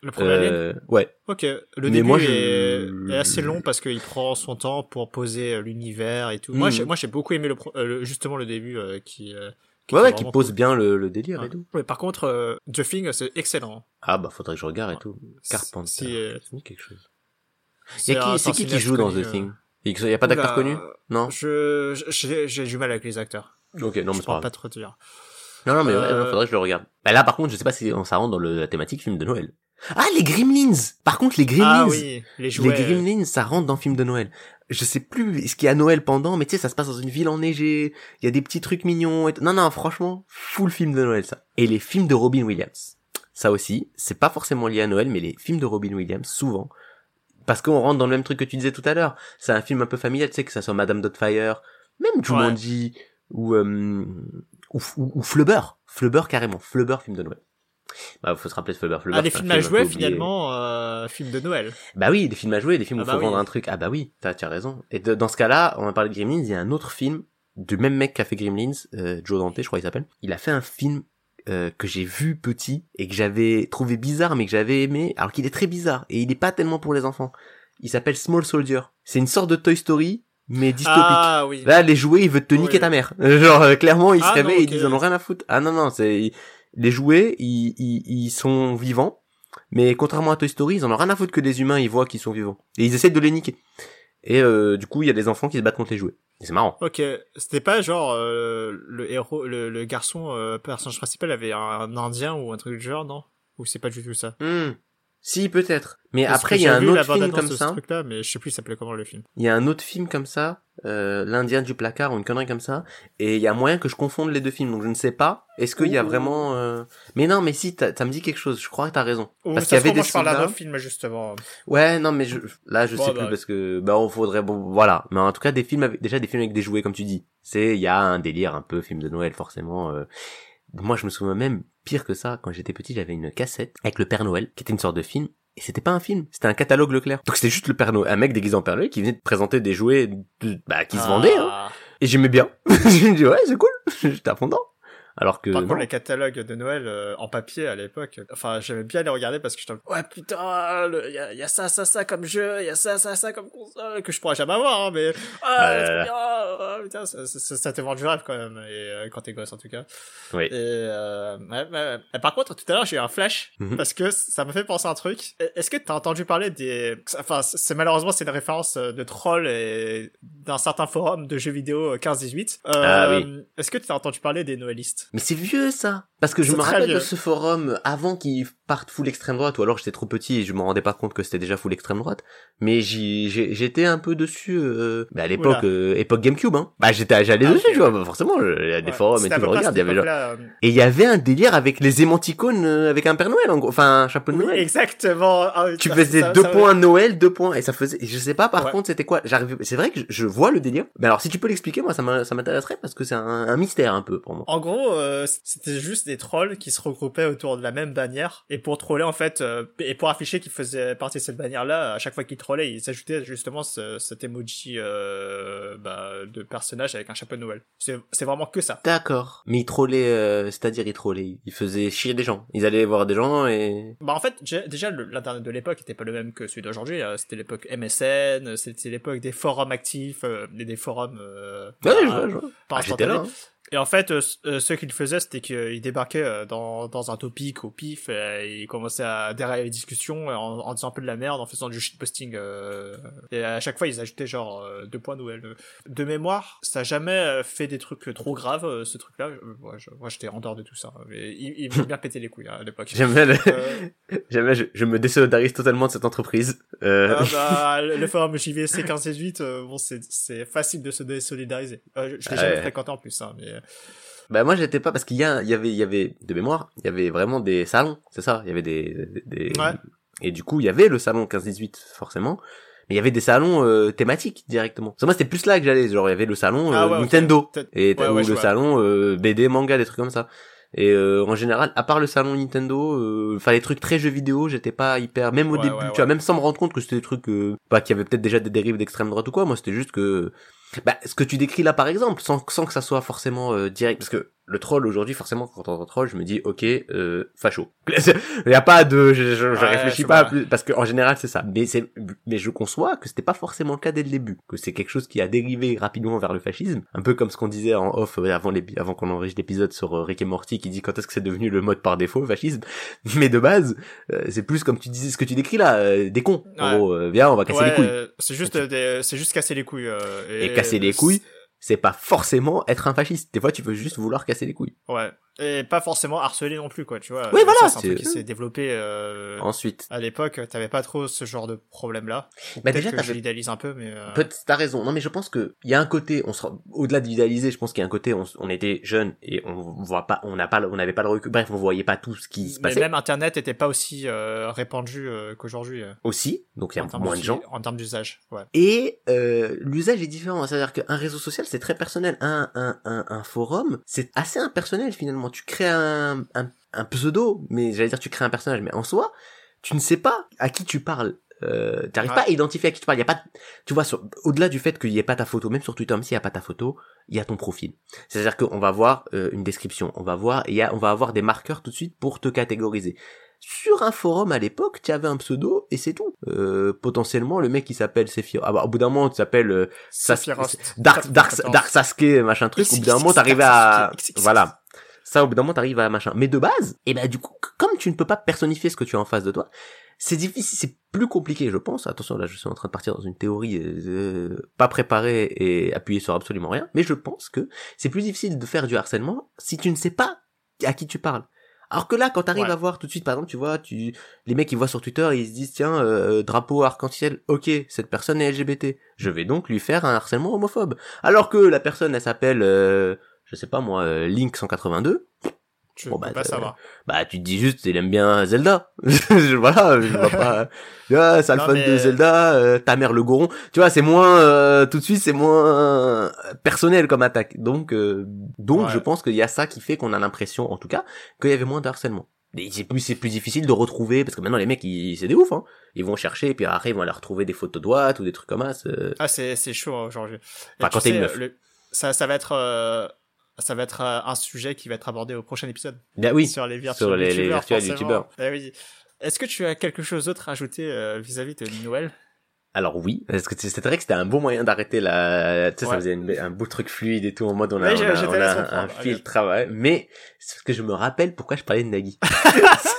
Le premier Euh, ouais. Ok, le Mais début moi, je- est, assez long parce qu'il prend son temps pour poser euh, l'univers et tout. Moi, Mhm. j'ai, moi, j'ai beaucoup aimé le, euh, justement le début euh, qui, euh, qui Ouais, ouais, qui pose cool. bien le, le délire et tout. Ouais, par contre, The Thing, c'est excellent. Ah, bah, faudrait que je regarde et tout. Carpenter. Dit quelque chose. C'est qui, c'est c'est qui qui joue dans The euh. Thing? Y a pas d'acteur connu? Non? Je, j'ai, du mal avec les acteurs. Ok, non, mais c'est pas pas trop te dire. Non, non, mais ouais, Euh, non, faudrait que je le regarde. Bah là, par contre, je sais pas si ça rentre dans le, la thématique film de Noël. Ah, les Gremlins! Par contre, les Gremlins! Ah oui, les jouets. Les Gremlins, ça rentre dans film de Noël. Je sais plus ce qu'il y a à Noël pendant, mais tu sais, ça se passe dans une ville enneigée, il y a des petits trucs mignons et. Non, non, franchement, full film de Noël, ça. Et les films de Robin Williams. Ça aussi, c'est pas forcément lié à Noël, mais les films de Robin Williams, souvent. Parce qu'on rentre dans le même truc que tu disais tout à l'heure. C'est un film un peu familial, tu sais, que ça soit Madame Doubtfire, même Jumanji, ou, euh, ou, ou, ou Flubber. Flubber, carrément. Flubber, film de Noël. Bah, faut se rappeler de Flubber. Flubber Ah, un films à jouer, finalement, euh, films de Noël. Bah oui, des films à jouer, des films où Ah il bah faut oui. vendre un truc. Ah bah oui, t'as, as raison. Et de- dans ce cas-là, on va parler de Gremlins, il y a un autre film du même mec qui a fait Gremlins, euh, Joe Dante, je crois qu'il s'appelle. Il a fait un film euh, que j'ai vu petit et que j'avais trouvé bizarre, mais que j'avais aimé, alors qu'il est très bizarre et il est pas tellement pour les enfants. Il s'appelle Small Soldier. C'est une sorte de Toy Story, mais dystopique. Ah oui. Là, les jouets, il veut te Oui. niquer ta mère. Genre, euh, clairement, ils se Ah, non, réveillent et ils ok. disent, on en a rien à foutre. Ah non, non, c'est, les jouets, ils, ils, ils sont vivants. Mais contrairement à Toy Story, ils en ont rien à foutre que les humains, ils voient qu'ils sont vivants. Et ils essaient de les niquer. Et euh, du coup, il y a des enfants qui se battent contre les jouets. C'est marrant. Ok, c'était pas genre euh, le héros, le, le garçon, euh, personnage principal avait un, un indien ou un truc du genre, non? Ou c'est pas du tout ça? Hmm. Si, peut-être. Mais Parce après, il y a un autre film comme ça. mais je sais plus s'appelait comment le film. Il y a un autre film comme ça, euh, l'Indien du placard ou une connerie comme ça, et il y a moyen que je confonde les deux films, donc je ne sais pas. Est-ce qu'il y a vraiment... euh, Mais non, mais si, ça me dit quelque chose. Je crois que t'as raison. Parce qu'il y avait des je parle d'un film, justement. Ouais, non, mais je, là, je Bon, sais bah, plus parce que, bah, on faudrait, bon, voilà. Mais en tout cas, des films avec, déjà des films avec des jouets, comme tu dis. C'est, il y a un délire un peu film de Noël, forcément. euh. Moi, je me souviens même, pire que ça, quand j'étais petit, j'avais une cassette avec le Père Noël, qui était une sorte de film. Et c'était pas un film, c'était un catalogue Leclerc. Donc c'était juste le Père Noël, un mec déguisé en Père Noël qui venait de présenter des jouets, de- bah, qui se vendaient, hein. Ah. Et j'aimais bien. je me dis, ouais, c'est cool. J'étais à. Alors que, Par contre, les catalogues de Noël euh, en papier à l'époque, enfin, j'aimais bien les regarder parce que j'étais ouais putain, il y a, y a ça, ça, ça comme jeu, il y a ça, ça, ça comme console que je pourrais jamais avoir, hein, mais ah, ouais. bien, ah, putain, ça, ça, ça te vend du rêve quand même, et euh, quand t'es gosse en tout cas. Oui. Et, euh, ouais, ouais. Et par contre, tout à l'heure, j'ai eu un flash Mhm. parce que ça me fait penser à un truc. Est-ce que t'as entendu parler des, enfin, c'est malheureusement c'est une référence euh, de troll et d'un certain forum de jeux vidéo euh, 15-18. Euh, Ah oui. Est-ce que t'as entendu parler des Noëlistes? Mais c'est vieux ça Parce que je me rappelle vieux. de ce forum avant qu'il parte full extrême droite, ou alors j'étais trop petit et je me rendais pas compte que c'était déjà full extrême droite. Mais j'étais un peu dessus euh, bah, à l'époque, euh, époque GameCube. Hein. Bah j'étais, j'allais Ah, dessus, tu vois. Bah, forcément, il y a des Ouais. forums et tout. regarde, il y avait genre... euh, Et il y avait un délire avec les émoticônes euh, avec un Père Noël, en gros. enfin un chapeau de Oui, Noël. exactement. Ah oui, Tu ça- faisais ça- deux ça- points Noël, deux points, et ça faisait, je sais pas par Ouais. contre c'était quoi, j'arrive, c'est vrai que je, vois le délire, mais alors si tu peux l'expliquer, moi ça m'intéresserait parce que c'est un, un mystère un peu pour moi. En gros, euh, c'était juste des trolls qui se regroupaient autour de la même bannière et pour troller en fait euh, et pour afficher qu'ils faisaient partie de cette bannière-là, à chaque fois qu'ils trollaient, ils ajoutaient justement ce, cet emoji euh, bah, de personnage avec un chapeau de Noël. C'est vraiment que ça. D'accord. Mais ils trollaient, euh, c'est-à-dire ils trollaient, ils faisaient chier des gens. Ils allaient voir des gens et... Bah en fait, déjà- l'internet de l'époque était pas le même que celui d'aujourd'hui. C'était l'époque MSN, c'était l'époque des forums actifs, et des forums. Ouais, bah, je vois, je vois. pas Ah, Et en fait, euh, euh, ce qu'ils faisaient, c'était qu'ils débarquaient euh, dans, dans un topic au pif, et ils commençaient à dérailler les discussions en, en disant un peu de la merde, en faisant du shitposting. Euh, et à chaque fois, ils ajoutaient genre euh, deux points Noël. De mémoire, ça a jamais fait des trucs trop graves, ce truc-là. Moi, j'étais en dehors de tout ça. Mais ils m'ont bien pété les couilles hein, à l'époque. Bien, le- bien, je, je me désolidarise totalement de cette entreprise. Euh, ah bah, le forum JVC 15 et 18, euh, bon, c'est, c'est facile de se désolidariser. Euh, je l'ai Ah jamais ouais. fréquenté en plus, hein, mais Bah moi j'étais pas parce qu'il y, a- il y avait il y avait de mémoire, il y avait vraiment des salons, c'est ça, il y avait des, des, des- Ouais. et du coup il y avait le salon 15-18 forcément, mais il y avait des salons euh, thématiques directement. Parce que moi c'était plus là que j'allais, genre il y avait le salon Ah euh, ouais, ok. Nintendo et Ouais, ou le salon euh, BD manga des trucs comme ça. Et euh, en général, à part le salon Nintendo, euh, enfin les trucs très jeux vidéo, j'étais pas hyper. Même au début, tu vois, même sans me rendre compte que c'était des trucs, euh, bah, qui avaient peut-être déjà des dérives d'extrême droite ou quoi. Moi, c'était juste que, bah, ce que tu décris là, par exemple, sans, sans que ça soit forcément euh, direct, parce que le troll aujourd'hui, forcément, quand on entend troll, je me dis, ok, euh, facho. Il y a pas de, je, je, je Ouais, réfléchis pas à plus, parce que en général c'est ça. Mais c'est, mais je conçois que c'était pas forcément le cas dès le début, que c'est quelque chose qui a dérivé rapidement vers le fascisme, un peu comme ce qu'on disait en off euh, avant l'épi- avant qu'on enregistre l'épisode sur euh, Rick et Morty qui dit quand est-ce que c'est devenu le mode par défaut, fascisme. Mais de base, euh, c'est plus comme tu disais, ce que tu décris là, euh, des cons. En Ouais. gros, euh, viens, on va casser ouais, les couilles. C'est juste, c'est juste casser les couilles. euh, Et casser les couilles, c'est pas forcément être un fasciste. Des fois, tu veux juste vouloir casser les couilles. Ouais. Et pas forcément harceler non plus, quoi, tu vois. Oui, Euh, voilà, ça, C'est un truc qui s'est développé, euh, Ensuite, à l'époque, t'avais pas trop ce genre de problème-là. bah Peut-être déjà, que l'idéalise un peu, mais, euh, t'as raison. Non, mais je pense que il y a un côté, on sera au-delà d'idéaliser. Je pense qu'il y a un côté, on, était jeunes et on voit pas, on n'a pas, on n'avait pas le recul. Bref, on voyait pas tout ce qui se mais passait même Internet était pas aussi euh, répandu euh, qu'aujourd'hui. euh, aussi. Donc il y a moins de gens. En termes d'usage, ouais. Et euh, l'usage est différent. C'est-à-dire qu'un réseau social, c'est très personnel. Un, un, un, un forum, c'est assez impersonnel finalement. Tu crées un, un, un pseudo, mais j'allais dire tu crées un personnage, mais en soi, tu ne sais pas à qui tu parles. Euh, t'arrives Ouais. pas à identifier à qui tu parles. Y a pas, tu vois, au-delà du fait qu'il y ait pas ta photo, même sur Twitter, même s'il y a pas ta photo, il y a ton profil. C'est-à-dire qu'on va voir euh, une description, on va voir, et y a, on va avoir des marqueurs tout de suite pour te catégoriser. Sur un forum à l'époque, tu avais un pseudo et c'est tout. Euh, potentiellement, le mec qui s'appelle Sephiroth. Ah bah, au bout d'un moment, tu t'appelles euh. Dark, Dark, 94. Dark Sasuke, machin truc. Au bout d'un moment, t'arrives à, voilà. Ça, au bout d'un moment, t'arrives à machin. Mais de base, et ben, du coup, comme tu ne peux pas personnifier ce que tu as en face de toi, c'est difficile, c'est plus compliqué, je pense. Attention, là, je suis en train de partir dans une théorie euh, pas préparée et appuyée sur absolument rien. Mais je pense que c'est plus difficile de faire du harcèlement si tu ne sais pas à qui tu parles. Alors que là, quand t'arrives Ouais. à voir tout de suite, par exemple, tu vois, tu, les mecs ils voient sur Twitter, ils se disent tiens, euh, drapeau arc-en-ciel, ok, cette personne est LGBT, je vais donc lui faire un harcèlement homophobe. Alors que la personne, elle s'appelle, euh, je sais pas moi, euh, Link 182, Je Bon, bah, pas euh, savoir. bah tu te dis juste il aime bien Zelda. Voilà, je vois pas. Tu vois, sale fan mais- de Zelda, euh, ta mère le goron. Tu vois, c'est moins euh, tout de suite, c'est moins euh, personnel comme attaque. Donc euh, donc Ouais. je pense qu'il y a ça qui fait qu'on a l'impression en tout cas qu'il y avait moins de harcèlement. C'est plus c'est plus difficile de retrouver parce que maintenant les mecs ils c'est des ouf hein. Ils vont chercher et puis après ils vont aller retrouver des photos droites ou des trucs comme ça. Ah, c'est, c'est chaud hein, aujourd'hui. Enfin, tu quand t'es une sais, meuf. le- ça, ça va être, euh, ça va être euh, un sujet qui va être abordé au prochain épisode. Bien oui. Sur les virtuels sur les- les youtubeurs, virtuels forcément. youtubeurs. Eh oui. Est-ce que tu as quelque chose d'autre à ajouter euh, vis-à-vis de Noël? Alors oui, parce que c'est vrai que c'était un bon moyen d'arrêter la, tu sais, ça faisait une- un beau truc fluide et tout en mode on a, on a, on un, allez. filtre, ouais. Mais c'est parce que je me rappelle pourquoi je parlais de Nagui.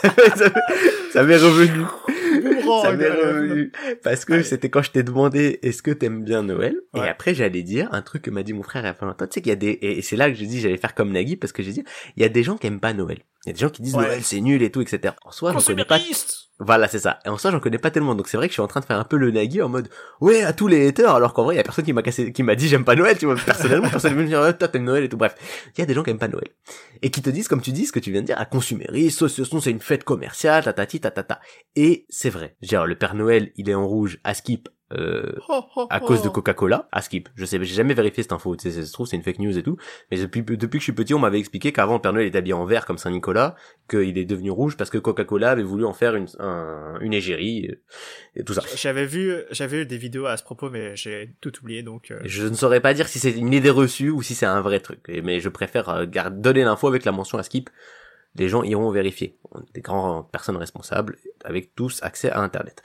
ça m'est- m'est revenu. Ça m'est revenu. Parce que c'était quand je t'ai demandé est-ce que t'aimes bien Noël? Et après j'allais dire un truc que m'a dit mon frère il y a pas longtemps. Tu sais qu'il y a des et c'est là que j'ai dit j'allais faire comme Nagui parce que j'ai dit il y a des gens qui aiment pas Noël. Il y a des gens qui disent Ouais. Noël c'est nul et tout etc. En soi je connais pas voilà, c'est ça. Et en soi, j'en connais pas tellement. Donc c'est vrai que je suis en train de faire un peu le nagui en mode ouais à tous les haters, alors qu'en vrai, il y a personne qui m'a cassé, qui m'a dit j'aime pas Noël, tu vois. Personnellement, personne ne me dire toi t'aimes Noël et tout. Bref, il y a des gens qui aiment pas Noël et qui te disent comme tu dis ce que tu viens de dire à consumériste, ce, ce, c'est une fête commerciale, tatati tatata. Et c'est vrai. Genre le Père Noël, il est en rouge à skip. Euh, Oh, oh, à cause de. Coca-Cola, à skip. Je sais, j'ai jamais vérifié cette info. Tu sais, ça se trouve c'est une fake news et tout. Mais depuis depuis que je suis petit, on m'avait expliqué qu'avant le Père Noël était habillé en vert comme Saint Nicolas, qu'il est devenu rouge parce que Coca-Cola avait voulu en faire une un- une égérie et tout ça. J'avais vu, j'avais eu des vidéos à ce propos, mais j'ai tout oublié, donc. euh, Je ne saurais pas dire si c'est une idée reçue ou si c'est un vrai truc. Mais je préfère euh, gar- donner l'info avec la mention à skip. Les gens iront vérifier. Des grandes personnes responsables avec tous accès à Internet.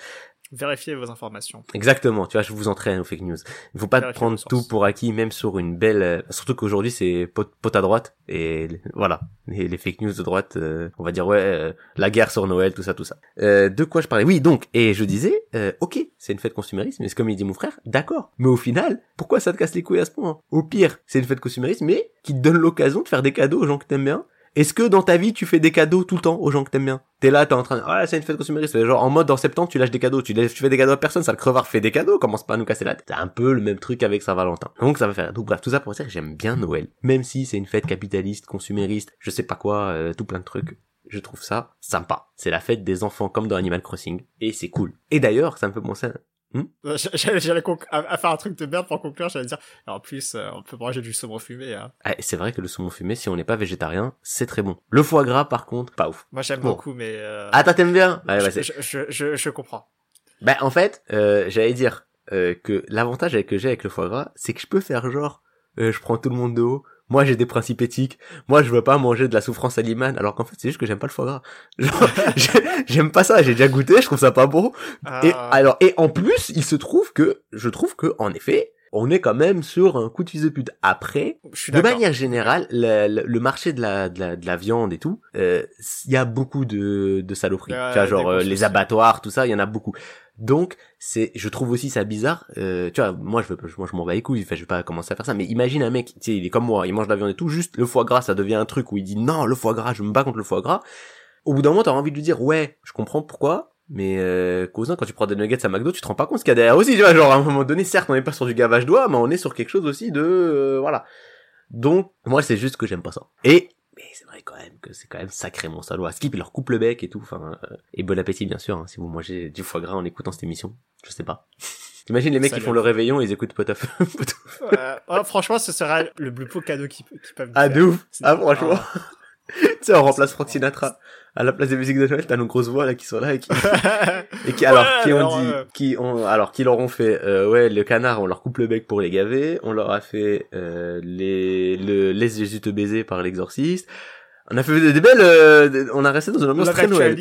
Vérifiez vos informations. Exactement, tu vois, je vous entraîne aux fake news. Il faut pas Vérifiez prendre tout sources. pour acquis, même sur une belle... euh, Surtout qu'aujourd'hui, c'est pot, pot à droite. Et voilà, les, les fake news de droite, euh, on va dire, ouais, euh, la guerre sur Noël, tout ça, tout ça. Euh, de quoi je parlais? Oui, donc, et je disais, euh, ok, c'est une fête consumériste, mais c'est comme il dit mon frère, d'accord. Mais au final, pourquoi ça te casse les couilles à ce point Au pire, c'est une fête consumériste, mais qui te donne l'occasion de faire des cadeaux aux gens que t'aimes bien. Est-ce que dans ta vie tu fais des cadeaux tout le temps aux gens que t'aimes bien? T'es là, t'es en train de... Ah, c'est une fête consumériste. Genre en mode en septembre tu lâches des cadeaux, tu, fais des cadeaux à personne, ça le crevard fait des cadeaux, commence pas à nous casser la tête. C'est un peu le même truc avec Saint-Valentin. Donc ça va faire... Bref, tout ça pour dire que j'aime bien Noël. Même si c'est une fête capitaliste, consumériste, je sais pas quoi, euh, tout plein de trucs. Je trouve ça sympa. C'est la fête des enfants comme dans Animal Crossing. Et c'est cool. Et d'ailleurs, ça me fait penser... à- Euh, J'allais, à, faire un truc de merde pour conclure, j'allais dire. En plus, euh, on peut manger du saumon fumé. Hein. Ah, c'est vrai que le saumon fumé, si on n'est pas végétarien, c'est très bon. Le foie gras, par contre, pas ouf. Moi, j'aime Bon. beaucoup, mais. Euh, Ah, t'aimes bien? Ouais, ouais, je, je, je, je, comprends. Bah en fait, euh, j'allais dire euh, que l'avantage que j'ai avec le foie gras, c'est que je peux faire genre, euh, je prends tout le monde de haut. Moi j'ai des principes éthiques. Moi je veux pas manger de la souffrance animale, alors qu'en fait c'est juste que j'aime pas le foie gras. Genre, j'aime pas ça. J'ai déjà goûté, je trouve ça pas bon. Et Ah, alors et en plus, il se trouve que je trouve que en effet, on est quand même sur un coup de fils de pute. Après, je suis de manière générale, le, le- le marché de la, de la, de la viande et tout, euh, il y a beaucoup de, de saloperies. Ouais, tu vois, genre euh, les abattoirs, tout ça, il y en a beaucoup. Donc, c'est, je trouve aussi ça bizarre. Euh, tu vois, moi je veux, moi je m'en bats les couilles. Enfin, je vais pas commencer à faire ça. Mais imagine un mec, tu sais, il est comme moi, il mange de la viande et tout, juste le foie gras, ça devient un truc où il dit non, le foie gras, je me bats contre le foie gras. Au bout d'un moment, t'as envie de lui dire ouais, je comprends pourquoi. Mais euh, cousin, quand tu prends des nuggets à McDo, tu te rends pas compte ce qu'il y a derrière aussi, tu vois, genre à un moment donné, certes, on n'est pas sur du gavage d'oie, mais on est sur quelque chose aussi de euh, voilà. Donc, moi, c'est juste que j'aime pas ça. Et mais c'est vrai quand même que c'est quand même sacrément salaud. À Skip, il leur coupe le bec et tout. Enfin, euh, et bon appétit bien sûr. hein, si vous mangez du foie gras en écoutant cette émission, je sais pas. T'imagines les mecs qui font le réveillon, ils écoutent pot à feu. franchement, ce sera le plus beau cadeau qu'ils qu'ils peuvent ah faire. de ouf. Ah franchement. tu sais, on remplace C'est- Frank Sinatra. À la place des musiques de Noël, t'as nos grosses voix là qui sont là et qui, et qui alors Ouais, qui ont alors, dit euh, qui ont alors qui leur ont fait euh, ouais le canard on leur coupe le bec pour les gaver. On leur a fait euh, les le laisse Jésus te baiser par l'exorciste. On a fait des, des belles euh, on a resté dans une ambiance très Noël.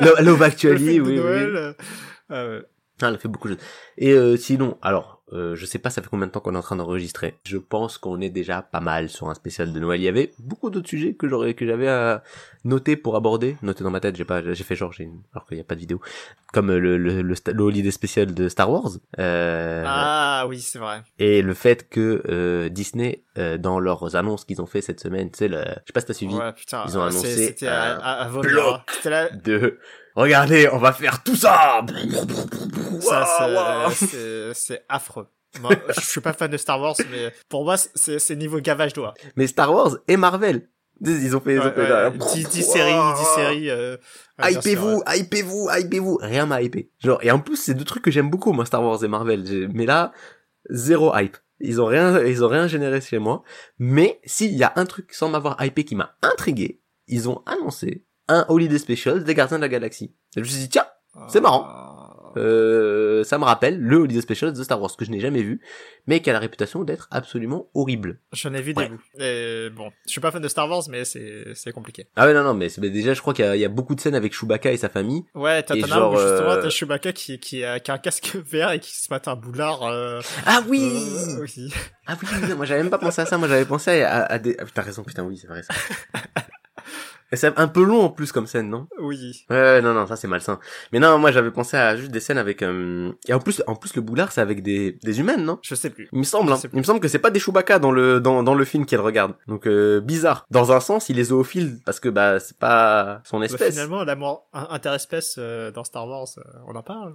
Lo- Love Actually oui, oui, Noël, oui ah ouais. Ah, elle a fait beaucoup de choses. Et euh, sinon alors euh, je sais pas ça fait combien de temps qu'on est en train d'enregistrer. Je pense qu'on est déjà pas mal sur un spécial de Noël. Il y avait beaucoup d'autres sujets que j'aurais que j'avais à noter pour aborder, noter dans ma tête. J'ai pas, j'ai fait genre, j'ai une- alors qu'il y a pas de vidéo, comme euh, le le le, le holiday spécial de Star Wars. Euh, Ah oui, c'est vrai. Et le fait que euh, Disney, euh, dans leurs annonces qu'ils ont fait cette semaine, tu sais, le... je sais pas si t'as suivi, Ouais, putain. Ils ont annoncé C'était un à, à, à bloc. là. de regardez, on va faire tout ça. Ça, c'est- affreux. Moi, je suis pas fan de Star Wars, mais pour moi, c'est niveau gavage d'oie. Mais Star Wars et Marvel, ils ont fait, ils ont Ouais, fait ouais, genre, 10, 10 séries, 10 séries. Euh, Hypez-vous, ouais. hypez-vous, hypez-vous. Rien m'a hypé. Genre, et en plus, c'est deux trucs que j'aime beaucoup, moi, Star Wars et Marvel. Mais là, zéro hype. Ils ont rien, ils ont rien généré chez moi. Mais s'il y a un truc sans m'avoir hypé qui m'a intrigué, ils ont annoncé un Holiday Special des Gardiens de la Galaxie. Et je me suis dit, tiens, c'est marrant. Ah. euh, ça me rappelle le Holiday Special de Star Wars que je n'ai jamais vu, mais qui a la réputation d'être absolument horrible. J'en ai vu Ouais. des bouts. Et bon, je suis pas fan de Star Wars, mais c'est c'est compliqué. Ah ouais, non, non, mais, mais déjà, je crois qu'il y, y a beaucoup de scènes avec Chewbacca et sa famille. Ouais, t'as genre, justement euh, t'as Chewbacca qui, qui, a, qui a un casque vert et qui se met un boulard. Euh, Ah oui! euh, oui. Ah oui, oui, moi j'avais même pas pensé à ça, moi j'avais pensé à, à des... Ah, t'as raison, putain, oui, c'est vrai ça. Et c'est un peu long en plus comme scène, non? Oui. Ouais, ouais, non, non, ça c'est malsain. Mais non, moi j'avais pensé à juste des scènes avec... euh, Et en plus, en plus le boulard c'est avec des, des humaines, non? Je sais plus. Il me semble, hein. Il me semble que c'est pas des Chewbacca dans le dans, dans le film qu'elle regarde. Donc euh, bizarre. Dans un sens, il est zoophile parce que bah c'est pas son Bah, espèce. finalement, l'amour in- interespèce euh, dans Star Wars, euh, on en parle?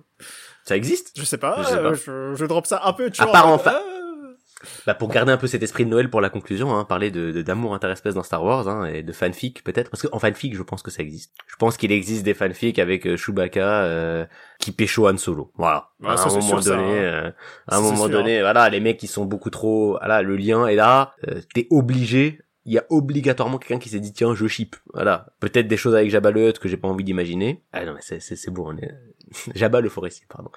Ça existe? Je sais pas, Je sais euh, pas. je, je drop ça un peu, tu À vois. part en fa- ah, Bah pour garder un peu cet esprit de Noël pour la conclusion, hein, parler de d'amour interespèce dans Star Wars hein, et de fanfic peut-être parce que en fanfic je pense que ça existe. Je pense qu'il existe des fanfics avec euh, Chewbacca euh, qui pécho Han Solo. Voilà. Ouais, à un moment sûr, ça, donné, hein. euh, à un moment sûr, donné, voilà, les mecs qui sont beaucoup trop, voilà, le lien est là. euh, T'es obligé. Il y a obligatoirement quelqu'un qui s'est dit tiens je ship. Voilà. Peut-être des choses avec Jabba le Hutt que j'ai pas envie d'imaginer. Ah non mais c'est c'est c'est bon on est Jabba le forestier pardon.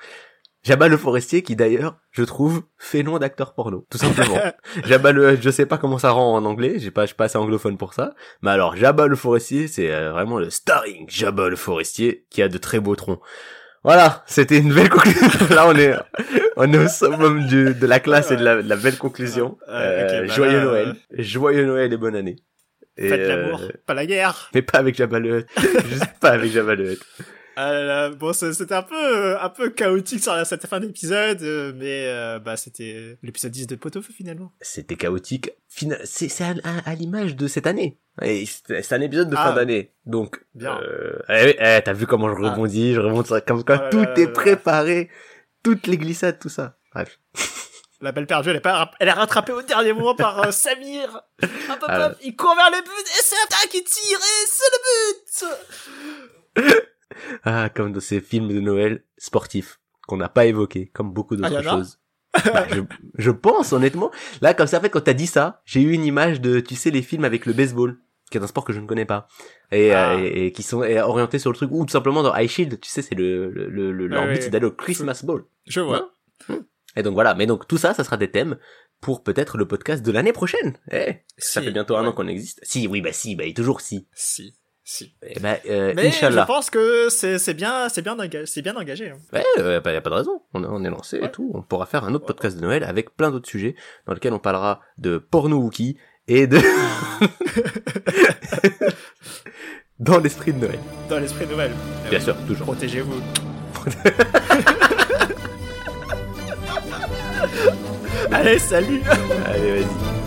Jabba le forestier qui d'ailleurs, je trouve, fait nom d'acteur porno, tout simplement. Jabba le, je sais pas comment ça rend en anglais, j'ai pas, je suis pas assez anglophone pour ça. Mais alors, Jabba le forestier, c'est euh, vraiment le starring Jabba le forestier qui a de très beaux troncs. Voilà, c'était une belle conclusion. Là, on est, on est au summum du, de la classe et de la, de la belle conclusion. Euh, ok, Euh, bah joyeux là, Noël, joyeux Noël et bonne année. Et, Faites euh, l'amour, pas la guerre. mais pas avec Jabba le Hutt. Juste pas avec Jabba Ah là, bon, c'est- c'était un peu, euh, un peu chaotique sur la- cette fin d'épisode, euh, mais euh, bah c'était l'épisode 10 de Pot-au-feu finalement. C'était chaotique. Fina- C'est à, à- à l'image de cette année. Et C'est un épisode de Ah. fin d'année. Donc, Bien. euh, eh, eh, t'as vu comment je Ah. rebondis, je remonte ça comme quoi tout là est là là. préparé, toutes les glissades, tout ça. Bref. La belle perdue, elle est pas, elle est rattrapée au dernier moment par euh, Samir. Hop, hop, hop, Ah. il court vers le but et c'est l'attaque qui tire et c'est le but. Ah, comme dans ces films de Noël sportifs qu'on n'a pas évoqués, comme beaucoup d'autres Ah, choses. Bah, je, je pense honnêtement. Là, comme ça, en fait, quand t'as dit ça, j'ai eu une image de, tu sais, les films avec le baseball, qui est un sport que je ne connais pas, et, Ah. euh, et, et qui sont orientés sur le truc, ou tout simplement dans High Shield, tu sais, c'est le, le, le, c'est d'aller au Christmas Ball. Je vois. Et donc voilà, mais donc tout ça, ça sera des thèmes pour peut-être le podcast de l'année prochaine. Eh, ça fait bientôt un an qu'on existe. Si, oui, bah si, bah et toujours si. Si, si. Eh ben, euh, Mais Inch'Allah. je pense que c'est bien, c'est bien engagé, c'est bien engagé. hein. Ouais, euh, bah, y a pas de raison. On, on est lancé et tout. On pourra faire un autre podcast de Noël avec plein d'autres sujets dans lesquels on parlera de porno Wookie et de dans l'esprit de Noël. Dans l'esprit de Noël. Bien Euh, sûr, toujours. Protégez-vous. Allez, salut Allez, vas-y.